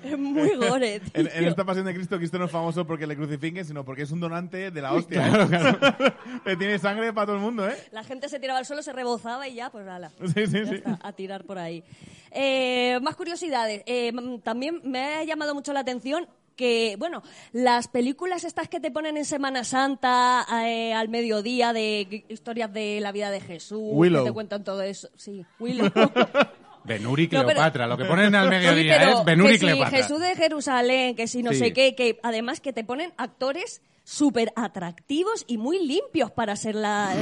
Es muy [LAUGHS] gore, tío. En, en esta pasión de Cristo, Cristo no es famoso porque le crucifiquen, sino porque es un donante de la hostia. Tiene sangre para todo el mundo, ¿eh? La gente se tiraba al suelo, se rebozaba y ya, pues nada. Sí, sí, sí. está, a tirar por ahí. Eh, más curiosidades. Eh, también me ha llamado mucho la atención que, bueno, las películas estas que te ponen en Semana Santa, eh, al mediodía, de historias de la vida de Jesús, Willow. que te cuentan todo eso. Sí, Willow. [LAUGHS] Benur y No, pero- Cleopatra, lo que ponen al [LAUGHS] Sí, mediodía pero es Benur y si Cleopatra. Jesús de Jerusalén, que si no Sí. sé qué, que además que te ponen actores súper atractivos y muy limpios para ser la...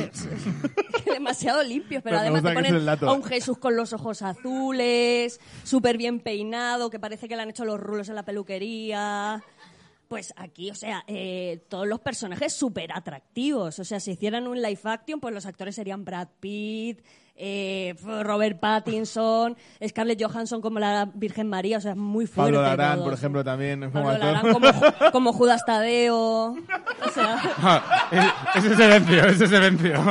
[LAUGHS] demasiado limpios, pero además te ponen a un Jesús con los ojos azules, súper bien peinado, que parece que le han hecho los rulos en la peluquería... Pues aquí, o sea, eh, todos los personajes súper atractivos. O sea, si hicieran un live action, pues los actores serían Brad Pitt, eh, Robert Pattinson, Scarlett Johansson como la Virgen María. O sea, es muy fuerte. Pablo Larán, todo. por ejemplo, también como Pablo. Larán como, como Judas Tadeo. O sea, Ah, es- ese es Evencio, ese es Evencio.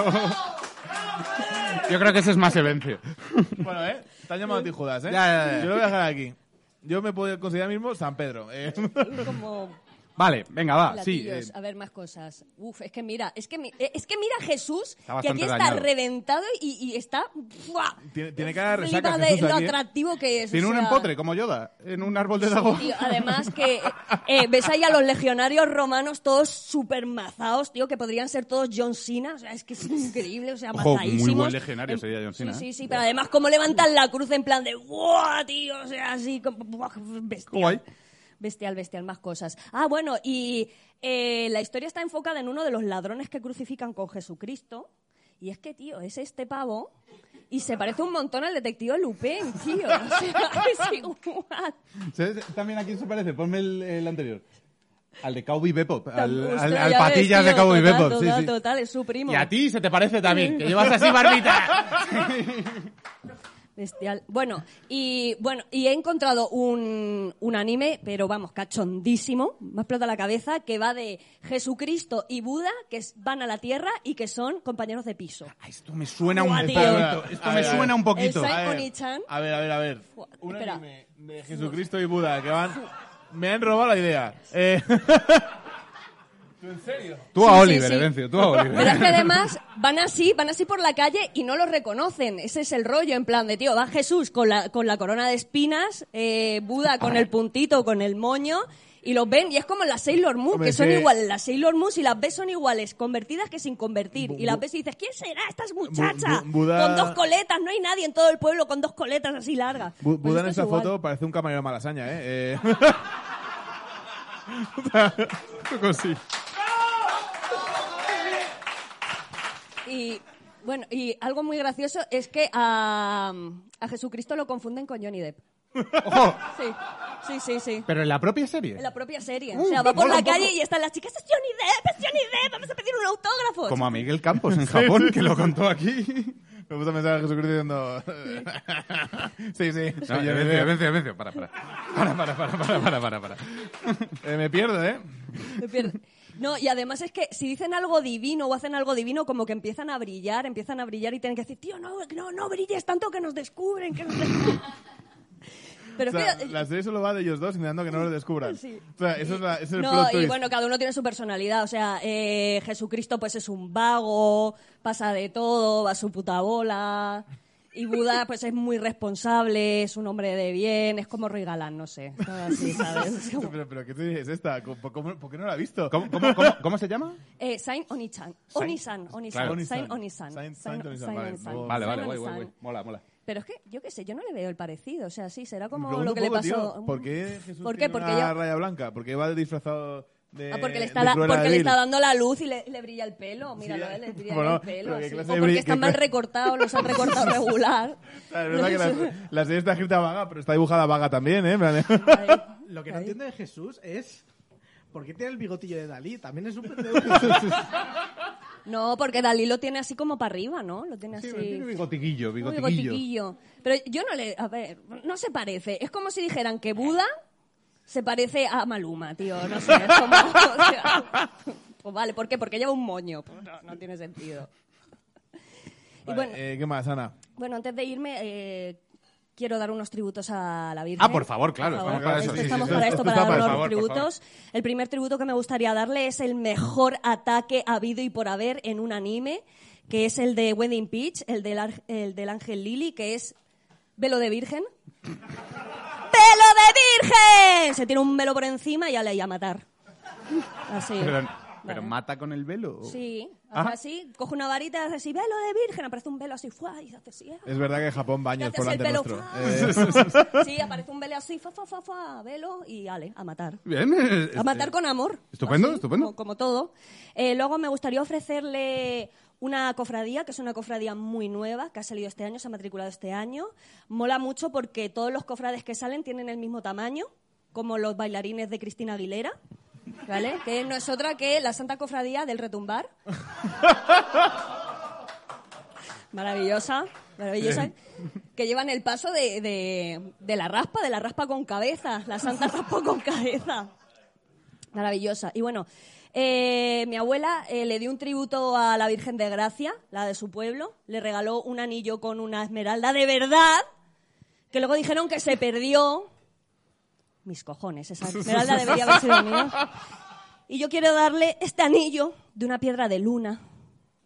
Yo creo que ese es más Evencio. Bueno, ¿eh? Te han llamado a ti Judas, ¿eh? Ya, ya, ya. Yo lo voy a dejar aquí. Yo me puedo considerar mismo San Pedro. eh. como Vale, venga, va, sí. eh, A ver, más cosas. Uf, es que mira, es que, mi- eh, es que mira Jesús, Está que aquí está dañado. reventado y, y está... ¡fua! Tiene- tiene cara de resaca Flipa de Jesús lo aquí, ¿eh? atractivo que es. o Tiene un empotre, como Yoda, en un árbol de. Tío, además que eh, ves ahí a los legionarios romanos todos súper mazados, tío, que podrían ser todos John Cena, o sea, es que es increíble, o sea, Ojo, muy buen legionario En- sería John Cena, Sí, sí, sí, pero además cómo levantan la cruz en plan de ¡guau, tío! O sea, así como ¡buah, bestial. Guay. Bestial, bestial, más cosas. Ah, bueno, y eh, la historia está enfocada en uno de los ladrones que crucifican con Jesucristo. Y es que, tío, es este pavo y se parece un montón al detective Lupin, tío. O sea, [LAUGHS] es igual. ¿Sabes también a quién se parece? Ponme el, el anterior. Al de Cowboy Bebop. Al, al, al ya ves, patillas tío, de Cowboy total, Bebop. sí, Total, sí. total, es su primo. Y a ti se te parece también, que llevas así barbita. [LAUGHS] Bestial. Bueno, y bueno, y he encontrado un, un anime, pero vamos, cachondísimo, me explota la cabeza, que va de Jesucristo y Buda, que es- van a la Tierra y que son compañeros de piso. Ah, Esto me suena un tío. poquito. Esto me ver, suena un poquito. El A ver. A ver, a ver, a ver. Un espera. anime de Jesucristo y Buda que van... Me han robado la idea. Eh... [LAUGHS] ¿Tú en serio? Tú a Sí, Oliver, sí. Evencio, tú a Oliver. Pero es que además [LAUGHS] van así, van así por la calle y no los reconocen. Ese es el rollo, en plan de, tío, va Jesús con la, con la corona de espinas, eh, Buda con el puntito, con el moño, Y los ven, y es como las Sailor Moon, Hombre, que son sí. iguales. Las Sailor Moon, si las ves, son iguales, convertidas que sin convertir. Bu- y las ves y dices, ¿quién será esta muchacha? Bu- Buda- Con dos coletas, no hay nadie en todo el pueblo con dos coletas así largas. Bu- Pues Buda en esto es esta igual. foto parece un camarero de malasaña, ¿eh? eh... [LAUGHS] [LAUGHS] Algo así. Y bueno, y algo muy gracioso es que a, a Jesucristo lo confunden con Johnny Depp. ¡Ojo! Sí, sí, sí, sí. Pero en la propia serie. En la propia serie. Uh, o sea, va por la calle y están las chicas, es Johnny Depp, es Johnny Depp, vamos a pedir un autógrafo. Como a Miguel Campos en [LAUGHS] Japón, que lo contó aquí. Me gusta pensar a Jesucristo diciendo... sí, sí. No, yo, Evencio, eh. Evencio, Evencio, para, para. Para, para, para, para, para, para, para. Eh, me pierdo, ¿eh? Me pierde. No, y además es que si dicen algo divino o hacen algo divino, como que empiezan a brillar, empiezan a brillar y tienen que decir, tío, no, no, no brilles tanto que nos descubren, que nos descubren. [LAUGHS] Pero O sea, es que... la serie solo va de ellos dos intentando que no los [LAUGHS] descubran. Sí. O sea, eso es, la- es el No, plot y bueno, cada uno tiene su personalidad. O sea, eh, Jesucristo pues es un vago, pasa de todo, va a su puta bola. Y Buda pues es muy responsable, es un hombre de bien, es como Roy Galán, no sé. todo así, [LAUGHS] ¿sabes? Es como- pero, pero, ¿qué serie es esta? ¿Cómo, cómo- por qué no la he visto? ¿Cómo, cómo, cómo, cómo se llama? Eh, Saint Onichan. Onisan, Onisan. Claro. Saint Onisan. Saint- Saint- Onisan, Saint vale. Vale, Vale, guay, guay, guay. Mola, mola. Pero es que, yo qué sé, yo no le veo el parecido. O sea, sí, será como lo que le pasó. tío, ¿Por qué Jesús ¿Por qué? tiene Porque una yo- raya blanca? Porque va disfrazado de Ah, porque le está, la- porque le está dando la luz y le, le brilla el pelo. Míralo, Sí, eh, le brilla bueno, el pelo. así. O porque están mal recortados, los han recortado [LAUGHS] regular. Es verdad que la, la serie está escrita vaga, pero está dibujada vaga también, ¿eh? Ahí. Lo que no entiendo de Jesús es. ¿Por qué tiene el bigotillo de Dalí? También es un pendejo. [LAUGHS] No, porque Dalí lo tiene así como para arriba, ¿no? Lo tiene así. Sí, tiene bigotiquillo, bigotiquillo. gotiquillo. Pero yo no le... A ver, no se parece. Es como si dijeran que Buda se parece a Maluma, tío. No sé, es como... [LAUGHS] o sea, pues vale, ¿por qué? Porque lleva un moño. Pues no, no tiene sentido. Y bueno, eh, ¿Qué más, Ana? bueno, antes de irme... eh, Quiero dar unos tributos a la Virgen. Ah, por favor, claro, estamos para eso, Esto- sí, sí, estamos sí. para Esto para dar favor, por tributos. El primer tributo que me gustaría darle es el mejor ataque habido y por haber en un anime, que es el de Wedding Peach, el del, ar- el del Ángel Lily, que es Velo de Virgen. ¡Velo de Virgen! Se tiene un velo por encima y ya le a matar. Así. Pero, mata con el velo. Sí, Ajá. así, coge una varita y hace así, velo de virgen, aparece un velo así, ¡fua! y hace así. Es verdad que Japón baños Te por pelo. Eh, Sí, aparece un velo así, fa, fa, fa, fa, velo, y ale, a matar. Bien. eh, A matar con amor. Estupendo, Así, estupendo. Como, como todo. Eh, luego me gustaría ofrecerle una cofradía, que es una cofradía muy nueva, que ha salido este año, se ha matriculado este año. Mola mucho porque todos los cofrades que salen tienen el mismo tamaño, como los bailarines de Cristina Aguilera. ¿Vale? Que no es otra que la Santa Cofradía del Retumbar. [LAUGHS] Maravillosa, maravillosa. Que llevan el paso de, de- de la raspa, de la raspa con cabeza, la santa raspa con cabeza. Maravillosa. Y bueno, eh, mi abuela eh, le dio un tributo a la Virgen de Gracia, la de su pueblo. Le regaló un anillo con una esmeralda de verdad, que luego dijeron que se perdió. Mis cojones, esa esmeralda debería haber sido mía. Y yo quiero darle este anillo de una piedra de luna,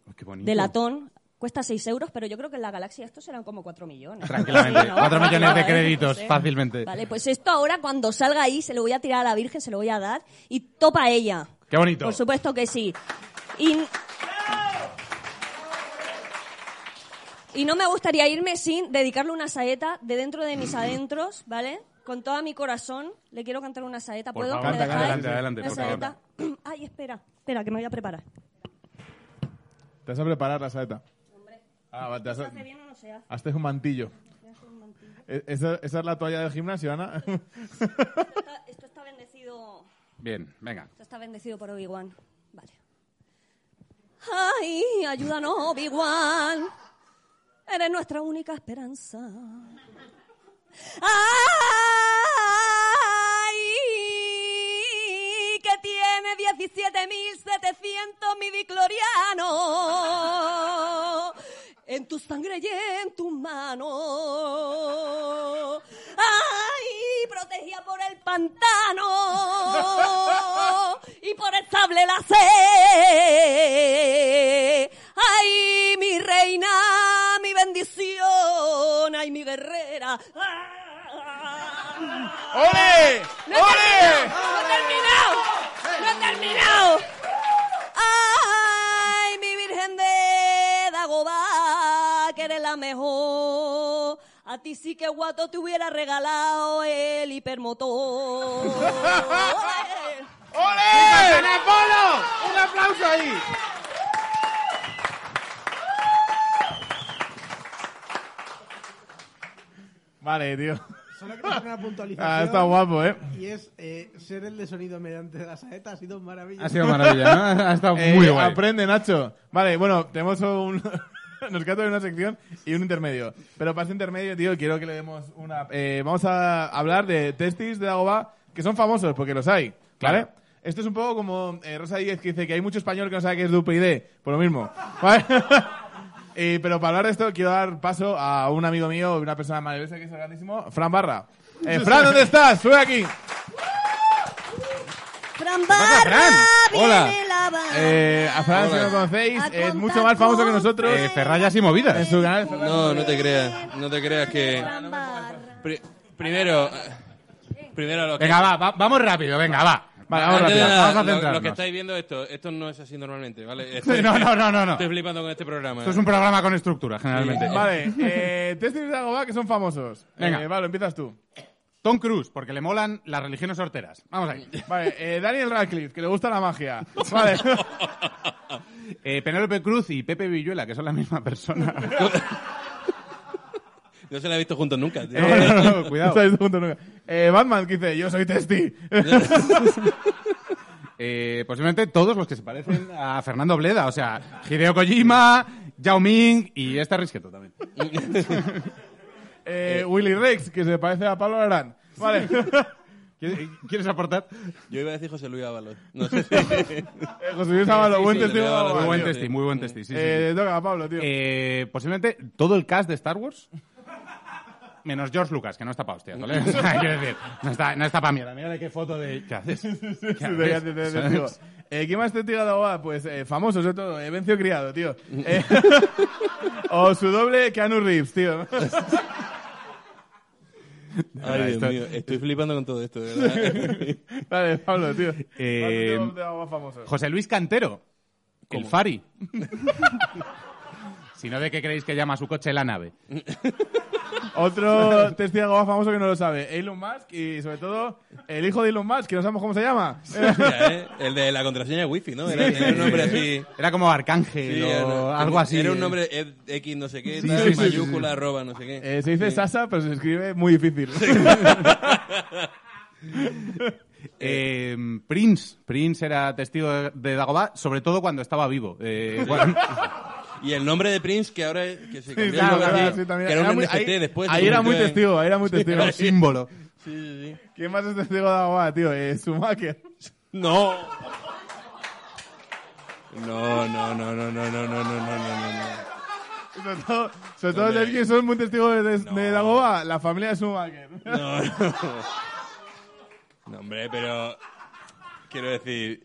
Oh, qué de latón. Cuesta 6 euros, pero yo creo que en la galaxia estos serán como 4 millones. Tranquilamente. Sí, ¿no? 4 millones de créditos, No sé. fácilmente. Vale, pues esto ahora cuando salga ahí se lo voy a tirar a la Virgen, se lo voy a dar y topa ella. Qué bonito. Por supuesto que sí. Y, y no me gustaría irme sin dedicarle una saeta de dentro de mis adentros, ¿vale? Con todo mi corazón le quiero cantar una saeta. Por ¿Puedo? favor, ¿Me dejáis? adelante, adelante, Una por favor. saeta. [CLEARS THROAT] Ay, espera, espera, que me voy a preparar. Te vas a preparar la saeta. Ah, vale, te has, ¿Se hace bien o no se hace? hazte un mantillo. E- ¿Esa, esa es la toalla del gimnasio, Ana? Esto está, esto está bendecido... Bien, venga. Esto está bendecido por Obi-Wan. Vale. Ay, ayúdanos, Obi-Wan. Eres nuestra única esperanza. Ay, que tiene 17.700 midiclorianos en tu sangre y en tus manos. Ay, protegida por el pantano [LAUGHS] y por el sable láser. Ay, mi reina, mi bendición, ay, mi guerrera. Ah. ¡Ole! ¡No he terminado! ¡No he terminado! La mejor. A ti sí que guato te hubiera regalado el hipermotor. ¡Ole! Apolo! ¡Un aplauso ahí! Vale, tío. Solo quiero hacer una puntualización. Ah, está guapo, ¿eh? Y es eh, ser el de sonido mediante la saeta ha sido maravilloso. Ha sido maravilla, ¿no? Ha estado [LAUGHS] Eh, muy guay. Aprende, Nacho. Vale, bueno, tenemos un... [LAUGHS] Nos queda todavía una sección y un intermedio. Pero para este intermedio, tío, quiero que le demos una... eh, vamos a hablar de testis de Dagoba que son famosos, porque los hay, ¿vale? Claro. Esto es un poco como eh, Rosa Díez que dice que hay mucho español que no sabe qué es DUPID. Por lo mismo. [LAUGHS] ¿Vale? Eh, pero para hablar de esto, quiero dar paso a un amigo mío, una persona maravillosa que es grandísimo, Fran Barra. Eh, [LAUGHS] Fran, ¿dónde estás? Sube aquí. Fran Barra, Fran? viene Hola. la barra. Eh, a Fran, si Hola. no lo conocéis, A es mucho más famoso que nosotros. Eh, Ferrayas y movidas. En su canal. No, no te creas. No te creas que. Fran Barra. Pri- primero. eh, Primero lo que. Venga, va, va- vamos rápido, venga, va. Vale, vamos Antes de rápido. nada, vamos a lo- lo, centrarnos. que estáis viendo esto, esto no es así normalmente, ¿vale? Sí, no, no, no, no, no. Estoy flipando con este programa. Esto es un programa con estructura, generalmente. Vale, eh, testis de Dagoba que son famosos. Venga. Eh, vale, empiezas tú. Tom Cruise, porque le molan las religiones horteras. Vamos ahí. [LAUGHS] Vale, eh, Daniel Radcliffe, que le gusta la magia. Vale. [LAUGHS] Eh, Penélope Cruz y Pepe Villuela, que son la misma persona. [LAUGHS] No se la he visto juntos nunca, tío. No, no, no, cuidado. No estáis juntos nunca. Eh, Batman, que dice, yo soy testi. Eh, posiblemente todos los que se parecen a Fernando Bleda, o sea, Hideo Kojima, Yao Ming y este Risqueto también. Eh, Willy Rex, que se parece a Pablo Arán. Vale. [LAUGHS] ¿Quieres quieres aportar? Yo iba a decir José Luis Ábalos. No sé si. [LAUGHS] Eh, José Luis Ábalos, Sí, buen sí, testigo. Muy buen tío. testi, muy buen testi, sí, sí, sí. Eh, toca a Pablo, tío. Eh, posiblemente todo el cast de Star Wars, menos George Lucas, que no está para hostias, ¿vale? [LAUGHS] O sea, quiero decir, no está, no está para mierda. Mira de qué foto de... ¿Qué haces? ¿Qué Sí, haces? testigo. Eh, ¿Quién más testigo de Dagoba? Pues eh, famoso, sobre todo. Eh, Vencio Criado, tío. Eh, o su doble, Keanu Reeves, tío. [LAUGHS] Ay, Dios mío, estoy flipando con todo esto, de verdad. [LAUGHS] Vale, Pablo, tío. Eh, Más de Dagoba famosos. José Luis Cantero, el Fari. [LAUGHS] si no, ¿de qué creéis que llama a su coche la nave? Otro testigo de Dagoba famoso que no lo sabe. Elon Musk y, sobre todo, el hijo de Elon Musk, que no sabemos cómo se llama. Hostia, ¿eh? El de la contraseña wifi, ¿no? Era, era un nombre así. Era como Arcángel Sí, o era- algo así. Era un nombre X no sé qué, Sí, tal, sí, sí, sí, mayúscula, arroba, no sé qué. Eh, se dice Sasa, pero se escribe muy difícil. [LAUGHS] Eh, Prince. Prince era testigo de, de Dagobah, sobre todo cuando estaba vivo. Eh, bueno, [LAUGHS] Y el nombre de Prince, que ahora que se Sí, cambió claro, nombre, claro, sí, también. que era un muy- NFT ahí, después. ahí era muy en- testigo, ahí era muy testigo. era un símbolo. Sí, sí, sí. ¿Quién más es testigo de Dagoba, tío? Eh, Schumacher. No. No, no, no, no, no, no, no, no, no, no, no. Sobre todo, sobre todo. ¿sabes quién son muy testigos de, de Dagoba? La familia de Schumacher. No, no. No, hombre, pero quiero decir,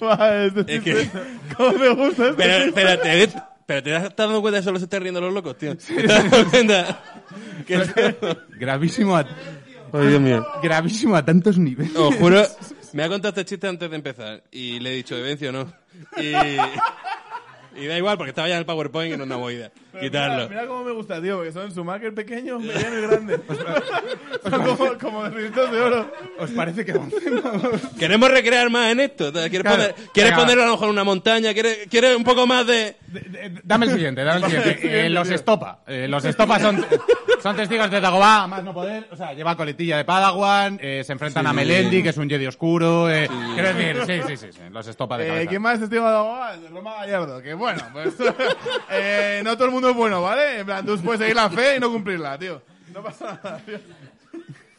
Vale, es es que ¿Cómo me gusta esto? pero, te, pero te estás dando cuenta de que solo se están riendo los locos, tío. ¿Te das cuenta? [LAUGHS] Que- Gravísimo a, Dios mío. gravísimo a tantos niveles. Os juro, [LAUGHS] me ha contado este chiste antes de empezar y le he dicho, ¿de o no? Y, y da igual porque estaba ya en el PowerPoint y no una movida. Quitarlo. Mira, mira cómo me gusta, tío, porque son Schumacher pequeños, mediano y grande. [LAUGHS] son como, como ricitos de oro. ¿Os parece que? Queremos recrear más en esto. ¿Quieres, Claro. poner, ¿quieres ponerlo a lo mejor en una montaña? ¿Quieres, ¿Quieres un poco más de...? D- d- Dame el siguiente, dame el siguiente. [LAUGHS] Eh, los estopa. Eh, los estopa son, son testigos de Dagobah, a más no poder. O sea, lleva coletilla de Padawan, eh, se enfrentan Sí. a Melendi, que es un Jedi oscuro. Eh, Quiero decir, sí, sí, sí, sí, los estopa de Eh, cabeza. ¿Quién más es testigo de Dagoba? Roma Gallardo. Que bueno, pues [LAUGHS] eh, no todo el mundo es bueno, ¿vale? En plan, tú puedes seguir la fe y no cumplirla, tío. No pasa nada, tío.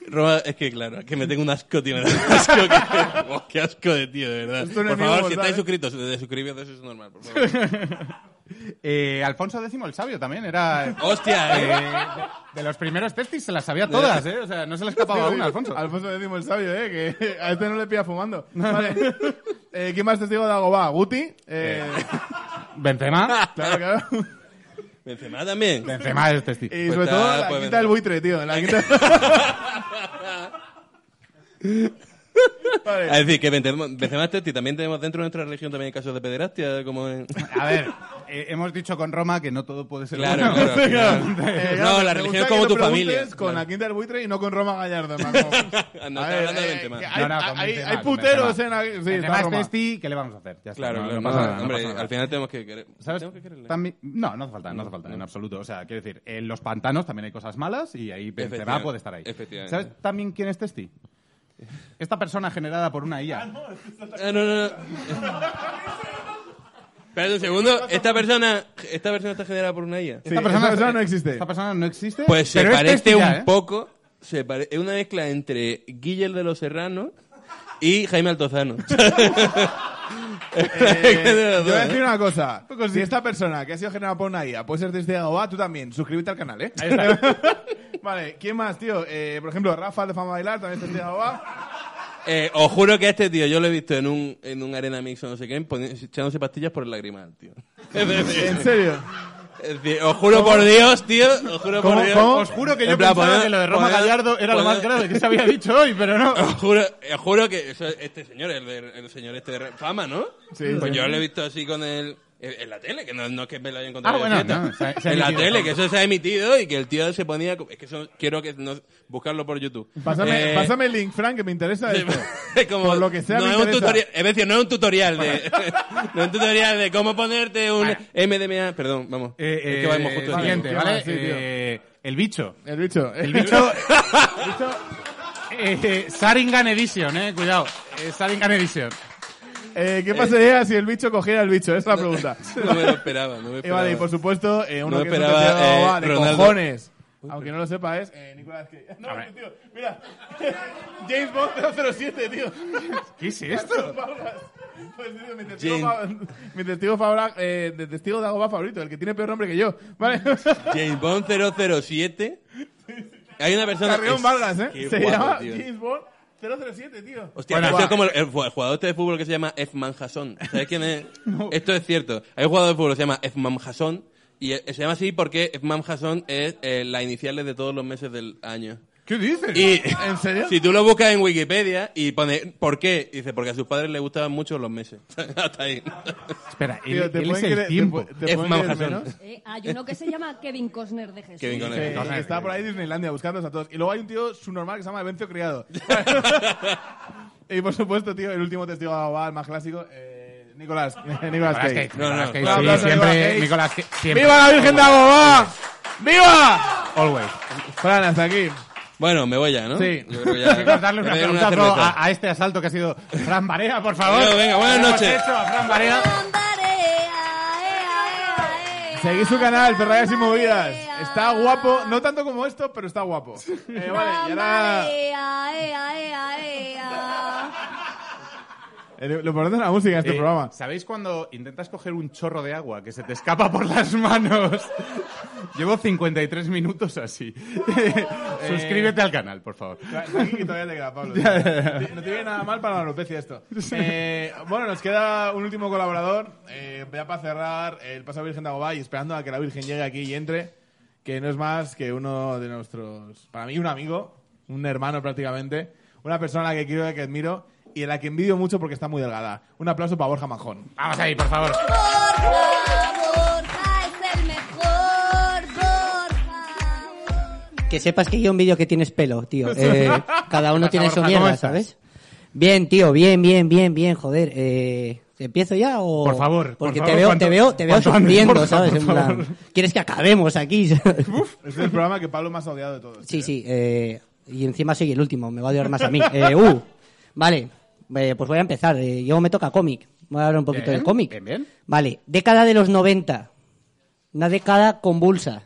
Roma, es que claro, que me tengo un asco, tío. Me da un asco. Que, [LAUGHS] oh, qué asco de tío, de verdad. Por favor, si estáis ¿eh? suscritos, de suscribiros, eso es normal, por favor. [LAUGHS] Eh, Alfonso X el Sabio también era... eh, Hostia, eh, eh. de, de los primeros testis se las sabía todas, ¿eh? O sea, no se le escapaba una, Alfonso. Alfonso decimos el sabio, ¿eh? Que a este no le pilla fumando. Vale. Eh, ¿Quién más es testigo de Dagoba? Guti. Eh, Benzema. claro, claro. Benzema también. Benzema es testigo. Y Pues sobre está, todo la pues, quinta del buitre, tío. La quinta... [LAUGHS] [LAUGHS] Vale. A decir, que Benzema Benzema es testi. También tenemos dentro de nuestra religión también casos de pederastia, como en... A ver, eh, hemos dicho con Roma que no todo puede ser Claro, bueno. claro. Eh, no, claro, la religión es como tu familia. Con la quinta del buitre y no con Roma Gallardo. [LAUGHS] No, A está hablando de eh, Benzema. que Hay, No, no, con hay- Benzema, hay puteros Benzema. en. Sí, Benzema es testi, ¿qué le vamos a hacer? Ya está, Claro, no, claro, no no, pasa nada, hombre, pasa nada. al final tenemos que querer. ¿Sabes? Que quererle. También- no, no hace falta, no hace falta, en absoluto. O sea, quiero decir, en los pantanos también hay cosas malas y ahí Benzema puede estar ahí. ¿Sabes también quién es Testi? Esta persona generada por una IA. Ah, no, no, no. Espera un segundo. Esta persona, esta persona está generada por una IA. Sí, esa persona no existe. Esta persona no existe. Pues se pero es parece un ya, ¿eh? poco. Se pare- es una mezcla entre Guille el de los Serranos y Jaime Altozano. [LAUGHS] Eh, [LAUGHS] yo voy a decir una cosa. Si esta persona que ha sido generada por una IA puede ser desde Agoba, tú también. Suscríbete al canal, ¿eh? [LAUGHS] vale, ¿quién más, tío? Eh, por ejemplo, Rafa de Fama Bailar, también es desde Agoba. Eh, os juro que a este tío yo lo he visto en un, en un arena mix o no sé qué, echándose pastillas por el lagrimal, tío. [LAUGHS] ¿En serio? Os juro por Dios, tío, os juro ¿Cómo? por Dios. ¿Cómo? Os juro que En yo plan, pensaba poner- que lo de Roma poner- Gallardo era lo más grave que se había dicho hoy, pero no. [LAUGHS] Os juro, os juro que eso- este señor, el, de- el señor este de Re- fama, ¿no? Sí, Pues sí. yo lo he visto así con el... En la tele, que no, no es que me lo haya encontrado Ah, bueno, fiesta. no, se ha- se ha en la tele, que eso se ha emitido y que el tío se ponía... Es que eso quiero que no, buscarlo por YouTube. Pásame, Eh, pásame el link, Frank, que me interesa esto. [LAUGHS] es como, Por lo que sea, no me es un tutorial, es decir, no es un tutorial de, [LAUGHS] no es un tutorial de cómo ponerte un MDMA, perdón, vamos. Eh, es que vamos justo eh, de siguiente, ¿qué ¿vale? Sí. Eh, el bicho. El bicho. El bicho. [LAUGHS] el bicho eh, Saringan Edition, eh, cuidado. Eh, Saringan Edition. Eh, ¿Qué pasaría si el bicho cogiera el bicho? Esa es la pregunta. [LAUGHS] No me lo esperaba, no me Y [LAUGHS] esperaba. vale, y por supuesto, eh, uno No que es un esperaba, deseo de eh, Ronaldo. cojones. Aunque no lo sepa, es eh, Nicolás Cage. No, [LAUGHS] tío, mira. James Bond 007, tío. ¿Qué es esto? Pues, tío, mi testigo, James- fa- mi testigo, favora- eh, de testigo de Agoba favorito, el que tiene peor nombre que yo. ¿Vale? James Bond 007. Hay una persona... Carrión Vargas, ¿eh? Se guapo, llama tío. James Bond 007, tío. Hostia, Bueno, esto es como el, el jugador este de fútbol que se llama Efman Hasson. ¿Sabes quién es? [LAUGHS] Esto es cierto. Hay un jugador de fútbol que se llama Efman Hasson y eh, se llama así porque Efman Hasson es eh, las iniciales de todos los meses del año. ¿Qué dices? Y ¿En serio? si tú lo buscas en Wikipedia y pone ¿por qué? Dice porque a sus padres les gustaban mucho los meses. [LAUGHS] Hasta ahí. Espera, Tío, él, te él pueden es el te tiempo. pu- te F. pueden Manhattan. menos. Eh, hay uno que se llama Kevin Costner de Jesús. Kevin Conner. Sí, Entonces, está por ahí Disneylandia buscándolos a todos. Y luego hay un tío subnormal que se llama Evencio Criado. [LAUGHS] y por supuesto, tío, el último testigo de Agoba, el más clásico, eh, Nicolás. [LAUGHS] Nicolás Cage. Cage. No, no, Nicolas Cage, sí, siempre. Cage. Cage, siempre. ¡Viva la Virgen de Agoba! ¡Viva! Always. Fran, hasta aquí. Bueno, me voy ya, ¿no? Sí. Yo creo que ya. [LAUGHS] Me un voy a dar aplauso a, a este asalto que ha sido Fran Barea, por favor. Venga, venga, buenas noches. a Fran Barea. Seguid su canal, Ferrayas y Movidas. Está guapo, no tanto como esto, pero está guapo. [LAUGHS] Eh, vale, y ahora... Eh, Lo importante es la música de este Eh, programa. ¿Sabéis cuando intentas coger un chorro de agua que se te escapa por las manos? [LAUGHS] Llevo 53 minutos así. [LAUGHS] Suscríbete al canal, por favor. Aquí que todavía te queda, Pablo. [LAUGHS] No te viene nada mal para la alopecia esto. Eh, bueno, nos queda un último colaborador. Eh, ya para cerrar el Paso Virgen de Agobá y esperando a que la Virgen llegue aquí y entre, que no es más que uno de nuestros, para mí un amigo, un hermano prácticamente, una persona a la que quiero que admiro y a la que envidio mucho porque está muy delgada. Un aplauso para Borja Manjón. Vamos ahí, por favor. Que sepas que yo un vídeo que tienes pelo, tío. Eh, [LAUGHS] cada uno tiene su Borja, ¿cómo mierda? ¿sabes? Bien, tío, bien, bien, bien, bien, joder. Eh, ¿Empiezo ya o...? Por favor, por Porque favor, te veo, cuanto- te veo, te veo sufriendo, Borja, ¿sabes? por En plan, favor. ¿quieres que acabemos aquí? ¿sabes? [LAUGHS] Este es el programa que Pablo más ha odiado de todos. Sí, sí, eh, y encima soy el último, me va a odiar más a mí. Eh, uh, vale, eh, pues voy a empezar. Eh, yo me toca cómic. Voy a hablar un poquito Bien, del cómic. bien, bien. Vale, década de los 90. Una década convulsa.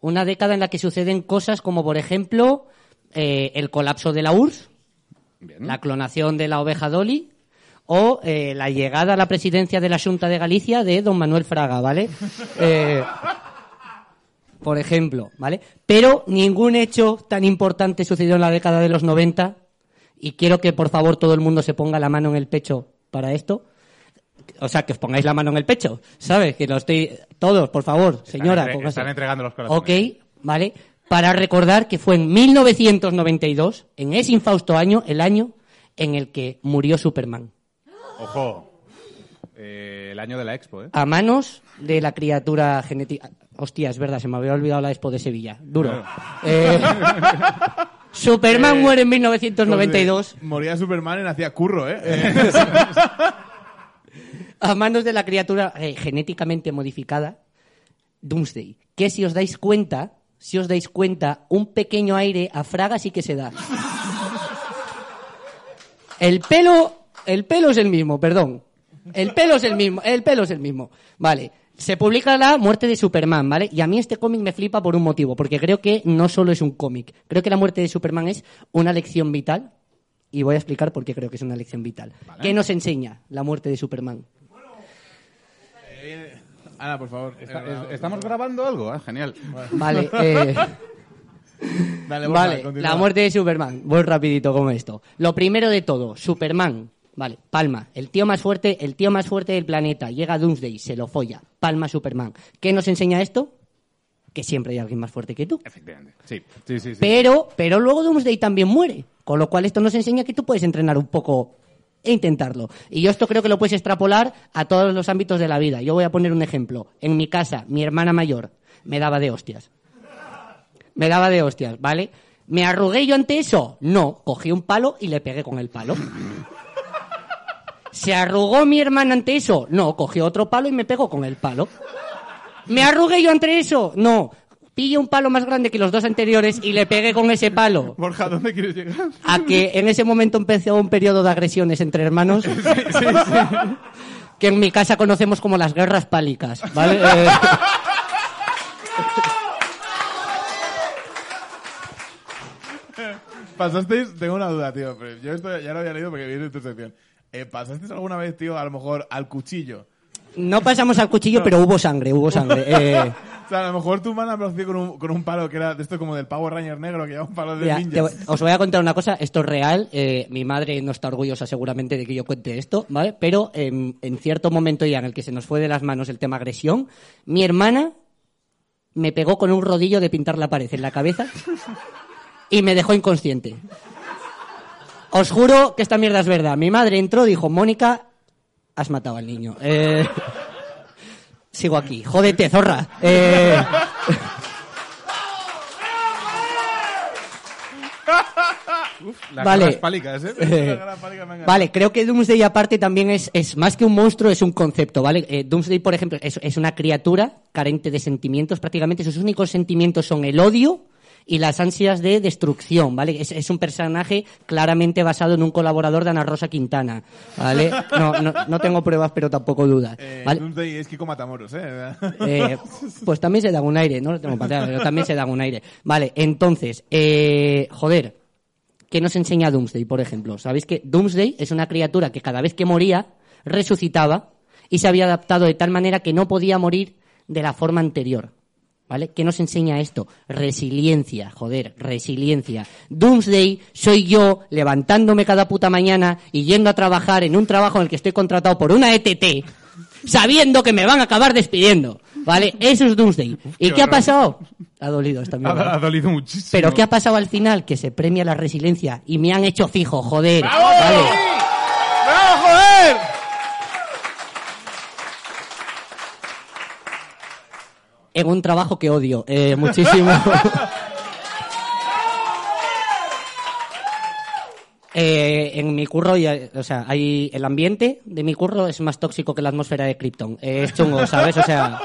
Una década en la que suceden cosas como, por ejemplo, eh, el colapso de la URSS, la clonación de la oveja Dolly o la llegada a la presidencia de la Junta de Galicia de don Manuel Fraga, ¿vale? [LAUGHS] Por ejemplo, ¿vale? Pero ningún hecho tan importante sucedió en la década de los 90 y quiero que por favor todo el mundo se ponga la mano en el pecho para esto. O sea, que os pongáis la mano en el pecho, ¿sabes? Que lo estoy... Todos, por favor, señora. entre- están entregando los corazones. Ok, ¿vale? Para recordar que fue en 1992, en ese infausto año, el año en el que murió Superman? Ojo. Eh, el año de la expo, ¿eh? A manos de la criatura genética. Hostia, es verdad, se me había olvidado la expo de Sevilla. Duro. Eh, [LAUGHS] Superman muere en 1992 Moría Superman y hacía curro, ¿eh? Eh, [LAUGHS] [LAUGHS] a manos de la criatura eh, genéticamente modificada, Doomsday. Que si os dais cuenta, si os dais cuenta, un pequeño aire a Fraga sí que se da. El pelo, el pelo es el mismo, perdón. El pelo es el mismo, el pelo es el mismo. Vale. Se publica la muerte de Superman, ¿vale? Y a mí este cómic me flipa por un motivo, porque creo que no solo es un cómic. Creo que la muerte de Superman es una lección vital. Y voy a explicar por qué creo que es una lección vital. ¿Qué nos enseña la muerte de Superman? Ana, por favor. Está- Eh, es- ¿Estamos grabando algo? Ah, genial. Vale, [LAUGHS] eh, Dale, vale, la muerte de Superman. Voy rapidito como esto. Lo primero de todo, Superman. Vale, palma. El tío más fuerte, el tío más fuerte del planeta. Llega a Doomsday, se lo folla. Palma Superman. ¿Qué nos enseña esto? Que siempre hay alguien más fuerte que tú. Efectivamente. Sí, sí, sí. sí. Pero, pero luego Doomsday también muere. Con lo cual esto nos enseña que tú puedes entrenar un poco e intentarlo. Y yo esto creo que lo puedes extrapolar a todos los ámbitos de la vida. Yo voy a poner un ejemplo. En mi casa, mi hermana mayor me daba de hostias. Me daba de hostias, ¿vale? ¿Me arrugué yo ante eso? No. Cogí un palo y le pegué con el palo. ¿Se arrugó mi hermana ante eso? No. Cogí otro palo y me pegó con el palo. ¿Me arrugué yo ante eso? No. Pillé un palo más grande que los dos anteriores y le pegué con ese palo. Borja, ¿dónde quieres llegar? A que en ese momento empezó un periodo de agresiones entre hermanos. [LAUGHS] Que en mi casa conocemos como las guerras pálicas, ¿vale? [LAUGHS] Eh, ¿Pasasteis? Tengo una duda, tío. Pero yo esto ya lo había leído porque viene en tu sección. Eh, ¿Pasasteis alguna vez, tío, a lo mejor al cuchillo? no pasamos al cuchillo, pero hubo sangre, hubo sangre. [LAUGHS] Eh, O sea, a lo mejor tu mano me con un, con un palo que era de esto como del Power Ranger negro, que lleva un palo de Mira, ninja. voy- os voy a contar una cosa, esto es real, eh, mi madre no está orgullosa seguramente de que yo cuente esto, ¿vale? Pero em, en cierto momento ya en el que se nos fue de las manos el tema agresión, mi hermana me pegó con un rodillo de pintar la pared en la cabeza y me dejó inconsciente. Os juro que esta mierda es verdad. Mi madre entró, dijo, Mónica, has matado al niño. Eh, sigo aquí. Jódete, zorra. Eh, Las vale. guerras pálicas, ¿eh? Eh, La. Vale, creo que Doomsday aparte también es, es más que un monstruo, es un concepto, ¿vale? Eh, Doomsday, por ejemplo, es, es una criatura carente de sentimientos, prácticamente sus únicos sentimientos son el odio y las ansias de destrucción, ¿vale? Es, es un personaje claramente basado en un colaborador de Ana Rosa Quintana, ¿vale? No, no, no tengo pruebas, pero tampoco dudas, Eh, ¿vale? Doomsday es Kiko Matamoros, ¿eh? Eh, pues también se da un aire, no lo tengo patada, pero también se da un aire. Vale, entonces, eh, joder, ¿qué nos enseña Doomsday, por ejemplo? Sabéis que Doomsday es una criatura que cada vez que moría, resucitaba y se había adaptado de tal manera que no podía morir de la forma anterior. ¿Vale? ¿Qué nos enseña esto? Resiliencia, joder, resiliencia. Doomsday soy yo levantándome cada puta mañana y yendo a trabajar en un trabajo en el que estoy contratado por una ETT, sabiendo que me van a acabar despidiendo. ¿Vale? Eso es Doomsday. ¿Y qué qué ha pasado? Ha dolido esta Ha, mierda. ha dolido muchísimo. Pero ¿qué ha pasado al final? Que se premia la resiliencia y me han hecho fijo, joder. En un trabajo que odio eh, muchísimo. [LAUGHS] Eh, en mi curro, o sea, hay el ambiente de mi curro es más tóxico que la atmósfera de Krypton. Eh, es chungo, ¿sabes? O sea,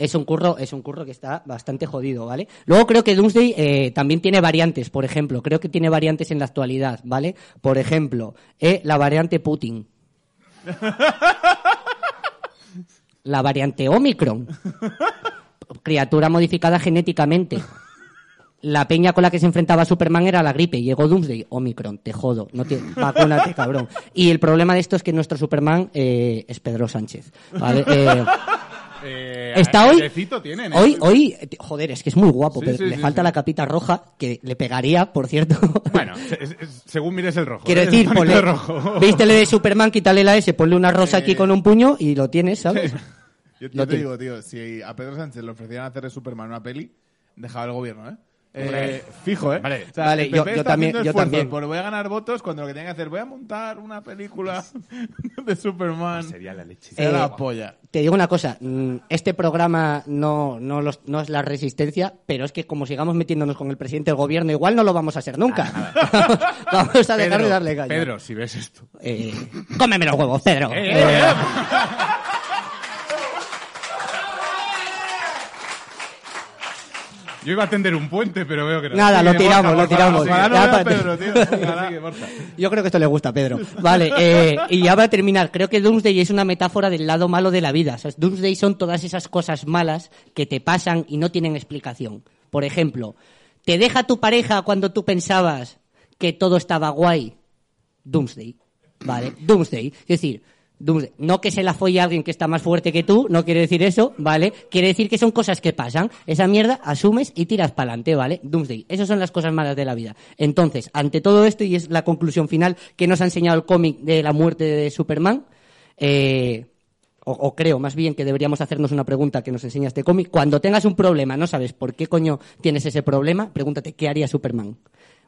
es un curro, es un curro que está bastante jodido, ¿vale? Luego creo que Doomsday eh, también tiene variantes, por ejemplo, creo que tiene variantes en la actualidad, ¿vale? Por ejemplo, eh, la variante Putin. [LAUGHS] La variante Omicron. [LAUGHS] Criatura modificada genéticamente. La peña con la que se enfrentaba Superman era la gripe. Llegó Doomsday. Omicron, te jodo. No te, vacúnate, cabrón. Y el problema de esto es que nuestro Superman eh, es Pedro Sánchez. ¿vale? [LAUGHS] Eh, Eh, está hoy. tienen, ¿eh? Hoy, hoy, joder, es que es muy guapo, Sí, pero sí, le sí, falta la capita roja, que le pegaría, por cierto. [LAUGHS] Bueno, es- es- según mires el rojo. Quiero ¿eh? decir, ponle, rojo. vístele de Superman, quítale la S, ponle una rosa aquí con un puño y lo tienes, ¿sabes? Yo, te digo, tío, si a Pedro Sánchez le ofrecieran hacer de Superman una peli, dejaba el gobierno, ¿eh? Eh, fijo, ¿eh? Vale. O sea, Vale, yo- también- yo también. por voy a ganar votos cuando lo que tiene que hacer voy a montar una película [LAUGHS] [LAUGHS] de Superman. Sería la leche. Será Eh, la polla. Te digo una cosa, mm, este programa no, no, los- no es la resistencia, pero es que como sigamos metiéndonos con el presidente del gobierno, igual no lo vamos a hacer nunca. [LAUGHS] vamos a dejar de darle caña. Pedro, si ves esto. Eh, cómeme los huevos, Pedro. Eh, Eh, eh, Yo iba a tender un puente, pero veo que no. Nada, lo tiramos, lo tiramos. [LAUGHS] Yo creo que esto le gusta a Pedro. Vale, eh, y ya para terminar, creo que Doomsday es una metáfora del lado malo de la vida. O sea, Doomsday son todas esas cosas malas que te pasan y no tienen explicación. Por ejemplo, ¿te deja tu pareja cuando tú pensabas que todo estaba guay? Doomsday. ¿Vale? Doomsday. Es decir, Doomsday. no que se la folle a alguien que está más fuerte que tú, no quiere decir eso, ¿vale? Quiere decir que son cosas que pasan. Esa mierda asumes y tiras para adelante, ¿vale? Doomsday. Esas son las cosas malas de la vida. Entonces, ante todo esto, y es la conclusión final que nos ha enseñado el cómic de la muerte de Superman, eh, o, o creo más bien que deberíamos hacernos una pregunta que nos enseña este cómic. Cuando tengas un problema, no sabes por qué coño tienes ese problema, pregúntate qué haría Superman.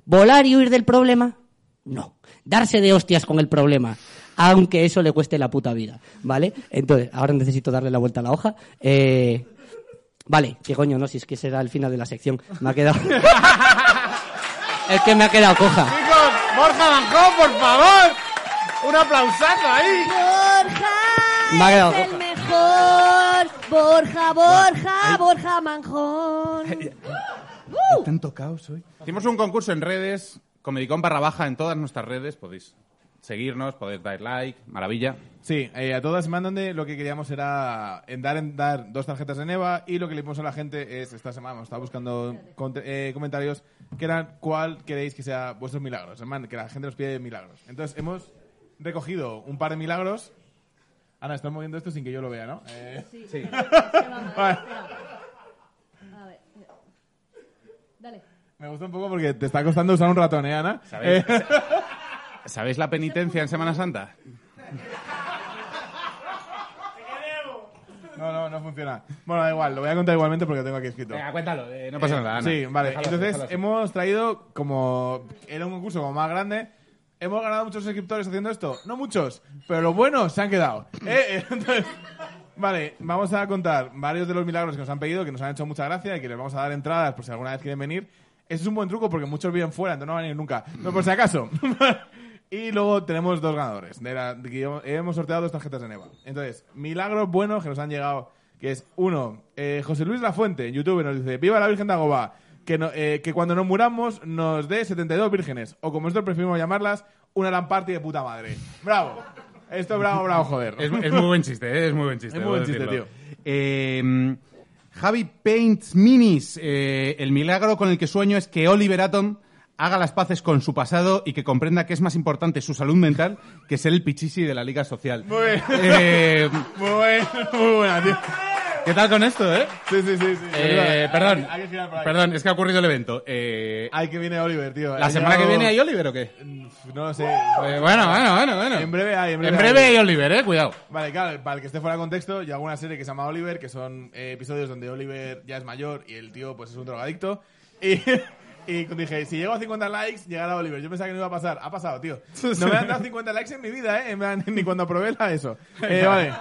¿Volar y huir del problema? No. Darse de hostias con el problema. Aunque eso le cueste la puta vida. ¿Vale? Entonces, ahora necesito darle la vuelta a la hoja. Eh, vale, qué coño, no, si es que será el final de la sección. Me ha quedado. [LAUGHS] es que me ha quedado coja. Chicos, Borja Manjón, por favor. Un aplausazo ahí. Borja Me ha quedado es el coja. mejor. Borja, Borja, Borja Manjón. Hay tanto caos hoy. Hicimos un concurso en redes, Comedicón barra baja en todas nuestras redes. Podéis seguirnos, podéis dar like, maravilla. Sí, eh, a todas mandan de lo que queríamos era en dar, en dar dos tarjetas de Neva y lo que le dimos a la gente es, esta semana hemos estado buscando eh, comentarios que eran cuál queréis que sea vuestros milagros, plan, que la gente nos pide milagros. Entonces hemos recogido un par de milagros. Ana, estás moviendo esto sin que yo lo vea, ¿no? Eh, Sí. [LAUGHS] [LAUGHS] vale. A ver. Dale. Me gusta un poco porque te está costando usar un ratón, ¿eh, Ana? ¿Sabéis, Eh, ¿Sabéis la penitencia en Semana Santa? no, no, no funciona. Bueno, da igual, lo voy a contar igualmente porque lo tengo aquí escrito. cuéntalo. no pasa nada, Ana. Sí, vale. Déjalo, Entonces déjalo hemos traído como era un concurso como más grande. Hemos ganado muchos suscriptores haciendo esto. No muchos, pero los buenos se han quedado. [LAUGHS] ¿Eh? Entonces, vale, vamos a contar varios de los milagros que nos han pedido, que nos han hecho mucha gracia y que les vamos a dar entradas por si alguna vez quieren venir. Ese es un buen truco porque muchos viven fuera, entonces no van a ir nunca. Pero por si acaso. [LAUGHS] y luego tenemos dos ganadores. De la- de que hemos sorteado dos tarjetas de Neva. Entonces, milagros buenos que nos han llegado. Que es uno, eh, José Luis Lafuente, en YouTube, nos dice: ¡Viva la Virgen de Agobá! Que, no- eh, que cuando nos muramos nos dé 72 vírgenes. O como nosotros preferimos llamarlas, una lamparty de puta madre. ¡Bravo! Esto, bravo, bravo, joder. Es, es muy buen chiste, ¿eh? es muy buen chiste. Es muy buen chiste, decirlo. Eh, Javi Paints Minis, eh, el milagro con el que sueño es que Oliver Atom haga las paces con su pasado y que comprenda que es más importante su salud mental que ser el pichichi de la Liga Social. Muy bien. Eh, [LAUGHS] Muy buena, muy buena, tío. ¿Qué tal con esto, eh? Sí, sí, sí. sí. Eh, perdón, Hay que por ahí. perdón, es que ha ocurrido el evento. Eh, Ay, que viene Oliver, tío. ¿La semana que viene hay Oliver o qué? No lo sé. Eh, bueno, bueno, bueno, bueno. En breve hay, en breve En breve hay. hay Oliver, eh, cuidado. Vale, claro, para el que esté fuera de contexto, yo hago una serie que se llama Oliver, que son eh, episodios donde Oliver ya es mayor y el tío pues es un drogadicto. Y, [LAUGHS] y dije, si llego a 50 likes, llegará Oliver. Yo pensaba que no iba a pasar. Ha pasado, tío. No me han dado 50 likes en mi vida, ¿eh? [LAUGHS] Ni cuando probé la eso. Eh, vale.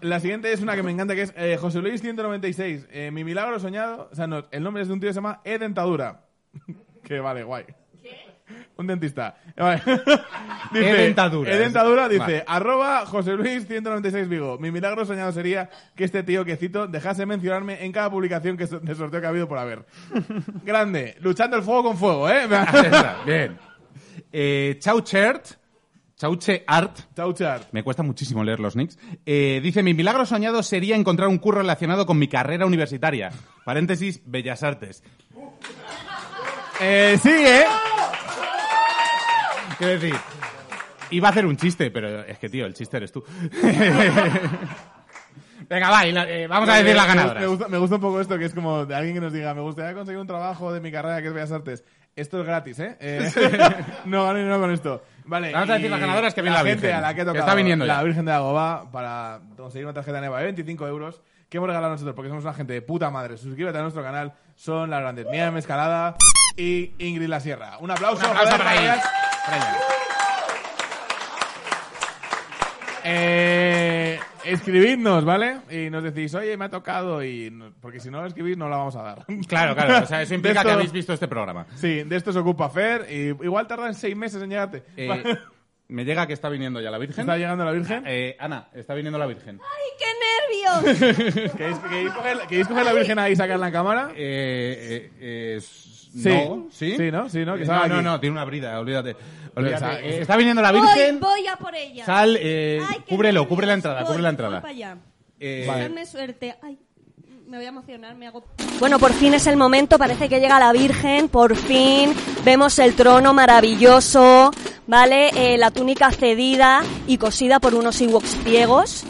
La siguiente es una que me encanta, que es eh, José Luis 196. Eh, mi milagro soñado... O sea, no, el nombre es de un tío que se llama E Dentadura. [LAUGHS] que vale, guay. Un dentista. Vale. [LAUGHS] E-dentadura. E dentadura dice, Vale. arroba José Luis 196 Vigo. Mi milagro soñado sería que este tío que cito dejase mencionarme en cada publicación que so- de sorteo que ha habido por haber. [LAUGHS] Grande. Luchando el fuego con fuego, ¿eh? [LAUGHS] Bien. Eh, Chauchert, Chauche Art, Chauchar. me cuesta muchísimo leer los nicks, eh, dice, mi milagro soñado sería encontrar un curro relacionado con mi carrera universitaria. Paréntesis, Bellas Artes. Eh, sí, ¿eh? Quiero decir, iba a hacer un chiste, pero es que, tío, el chiste eres tú. [LAUGHS] Venga, va, y la- eh, vamos a decir la ganadora. Me gusta, me gusta un poco esto, que es como de alguien que nos diga, me gustaría conseguir un trabajo de mi carrera que es Bellas Artes. Esto es gratis, ¿eh? Eh, [LAUGHS] no gano dinero con esto. Vale. Vamos a decir las ganadoras que viene la gente Virgen, a la que he que tocado, está viniendo La ya. Virgen de Agobá para conseguir una tarjeta nueva de 25 euros que hemos regalado nosotros porque somos una gente de puta madre. Suscríbete a nuestro canal. Son las grandes Miriam Escalada y Ingrid La Sierra. Un aplauso. Un aplauso para ellas. Ellas. Eh, escribidnos, ¿vale? Y nos decís, oye, me ha tocado. y no- Porque si no lo escribís, no la vamos a dar. Claro, claro. O sea, [LAUGHS] eso De implica esto- que habéis visto este programa. Sí, de esto se ocupa Fer. Y igual tardan seis meses en llegarte. Eh, [LAUGHS] me llega que está viniendo ya la Virgen. ¿Está llegando la Virgen? Eh, Ana, está viniendo la Virgen. ¡Ay, qué nervios! [LAUGHS] ¿Queréis, queréis coger, queréis coger la Virgen ahí y sacarla en cámara? Eh, eh, eh, s- Sí. No, ¿sí? Sí, ¿no? Sí, ¿no? Que Eh, no, no, tiene una brida, olvídate. olvídate. Pero, o sea, Eh, está viniendo la Virgen. voy a por ella. Sal, eh, Ay, cúbrelo, cubre la entrada, Voy, cubre la voy entrada. para allá. Eh, suerte. Ay, me voy a emocionar, me hago... Bueno, por fin es el momento, parece que llega la Virgen, por fin vemos el trono maravilloso, ¿vale? Eh, la túnica cedida y cosida por unos Ewoks ciegos,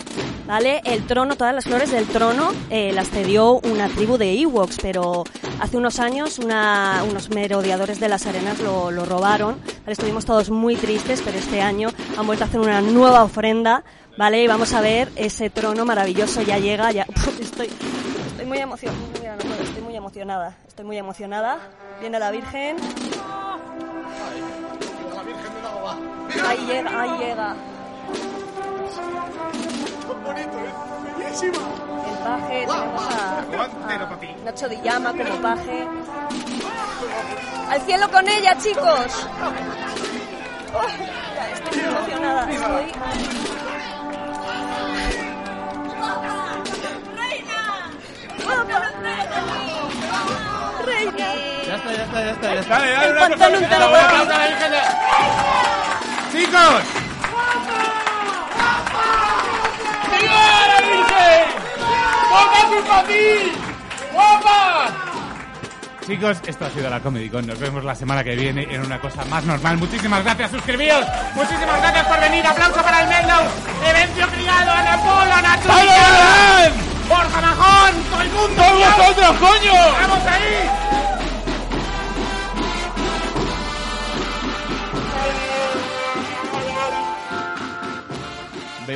¿vale? El trono, todas las flores del trono eh, las cedió una tribu de Ewoks, pero hace unos años una- unos merodeadores de las arenas lo, lo robaron, ¿vale? Estuvimos todos muy tristes, pero este año han vuelto a hacer una nueva ofrenda, ¿vale? Y vamos a ver ese trono maravilloso, ya llega, ya... [LAUGHS] Estoy, Estoy muy emocionada. Mira, no puedo, estoy muy emocionada. Estoy muy emocionada. Viene la Virgen. Ahí llega, ahí llega. El paje, tenemos a, a Nacho Di Llama como paje. ¡Al cielo con ella, chicos! Oh, estoy muy emocionada. Estoy... ¡Reina! Ya está, ya está, ya está, ya está. Dale, dale, El pantalón. ¡Chicos! ¡Guapa. Chicos, esto ha sido la Comedy Con. Nos vemos la semana que viene en una cosa más normal. Muchísimas gracias, suscribíos. Muchísimas gracias por venir. Aplauso para el Meltdown. Evencio Criado, Ana Polo, Nacho. Borja Majón, todo el mundo. ¡Todos vosotros, coño! ¡Vamos ahí!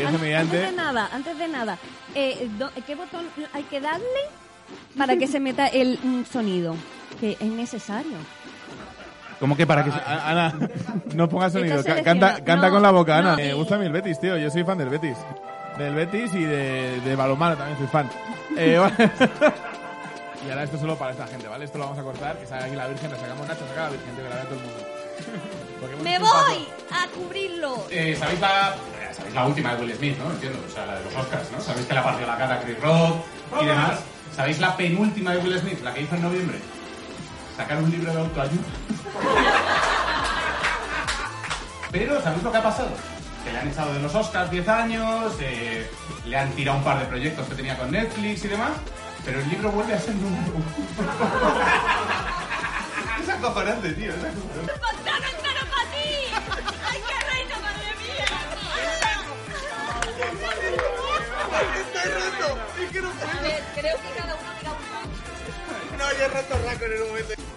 Antes mediante. de nada, antes de nada, eh, do- ¿qué botón hay que darle para que se meta el mm, sonido? Que es necesario. ¿Cómo que para que se... A- Ana, no pongas sonido. Ca- Canta, canta No, con la boca, Ana. no. Me gusta a mí el Betis, tío. Yo soy fan del Betis. Del Betis y de, de también soy fan. [LAUGHS] Eh, [LAUGHS] y ahora esto solo para esta gente, ¿vale? Esto lo vamos a cortar. Que salga aquí la Virgen, la sacamos Nacho, saca la Virgen, tío, que la vea todo el mundo. [LAUGHS] Porque hemos ¡Me hecho un paso. voy a cubrirlo! Eh, ¿sabéis, la, eh, ¿Sabéis la última de Will Smith, no? Entiendo, o sea, la de los Oscars, ¿no? ¿Sabéis que la partió la cara a Chris Rock y demás? ¿Sabéis la penúltima de Will Smith, la que hizo en noviembre? Sacar un libro de autoayuda. Pero, ¿sabéis lo que ha pasado? Que le han echado de los Oscars 10 años, eh, le han tirado un par de proyectos que tenía con Netflix y demás, pero el libro vuelve a ser número uno. [LAUGHS] es acojonante, tío, es acojonante. Creo que cada uno diga un No, yo he roto raco en el momento.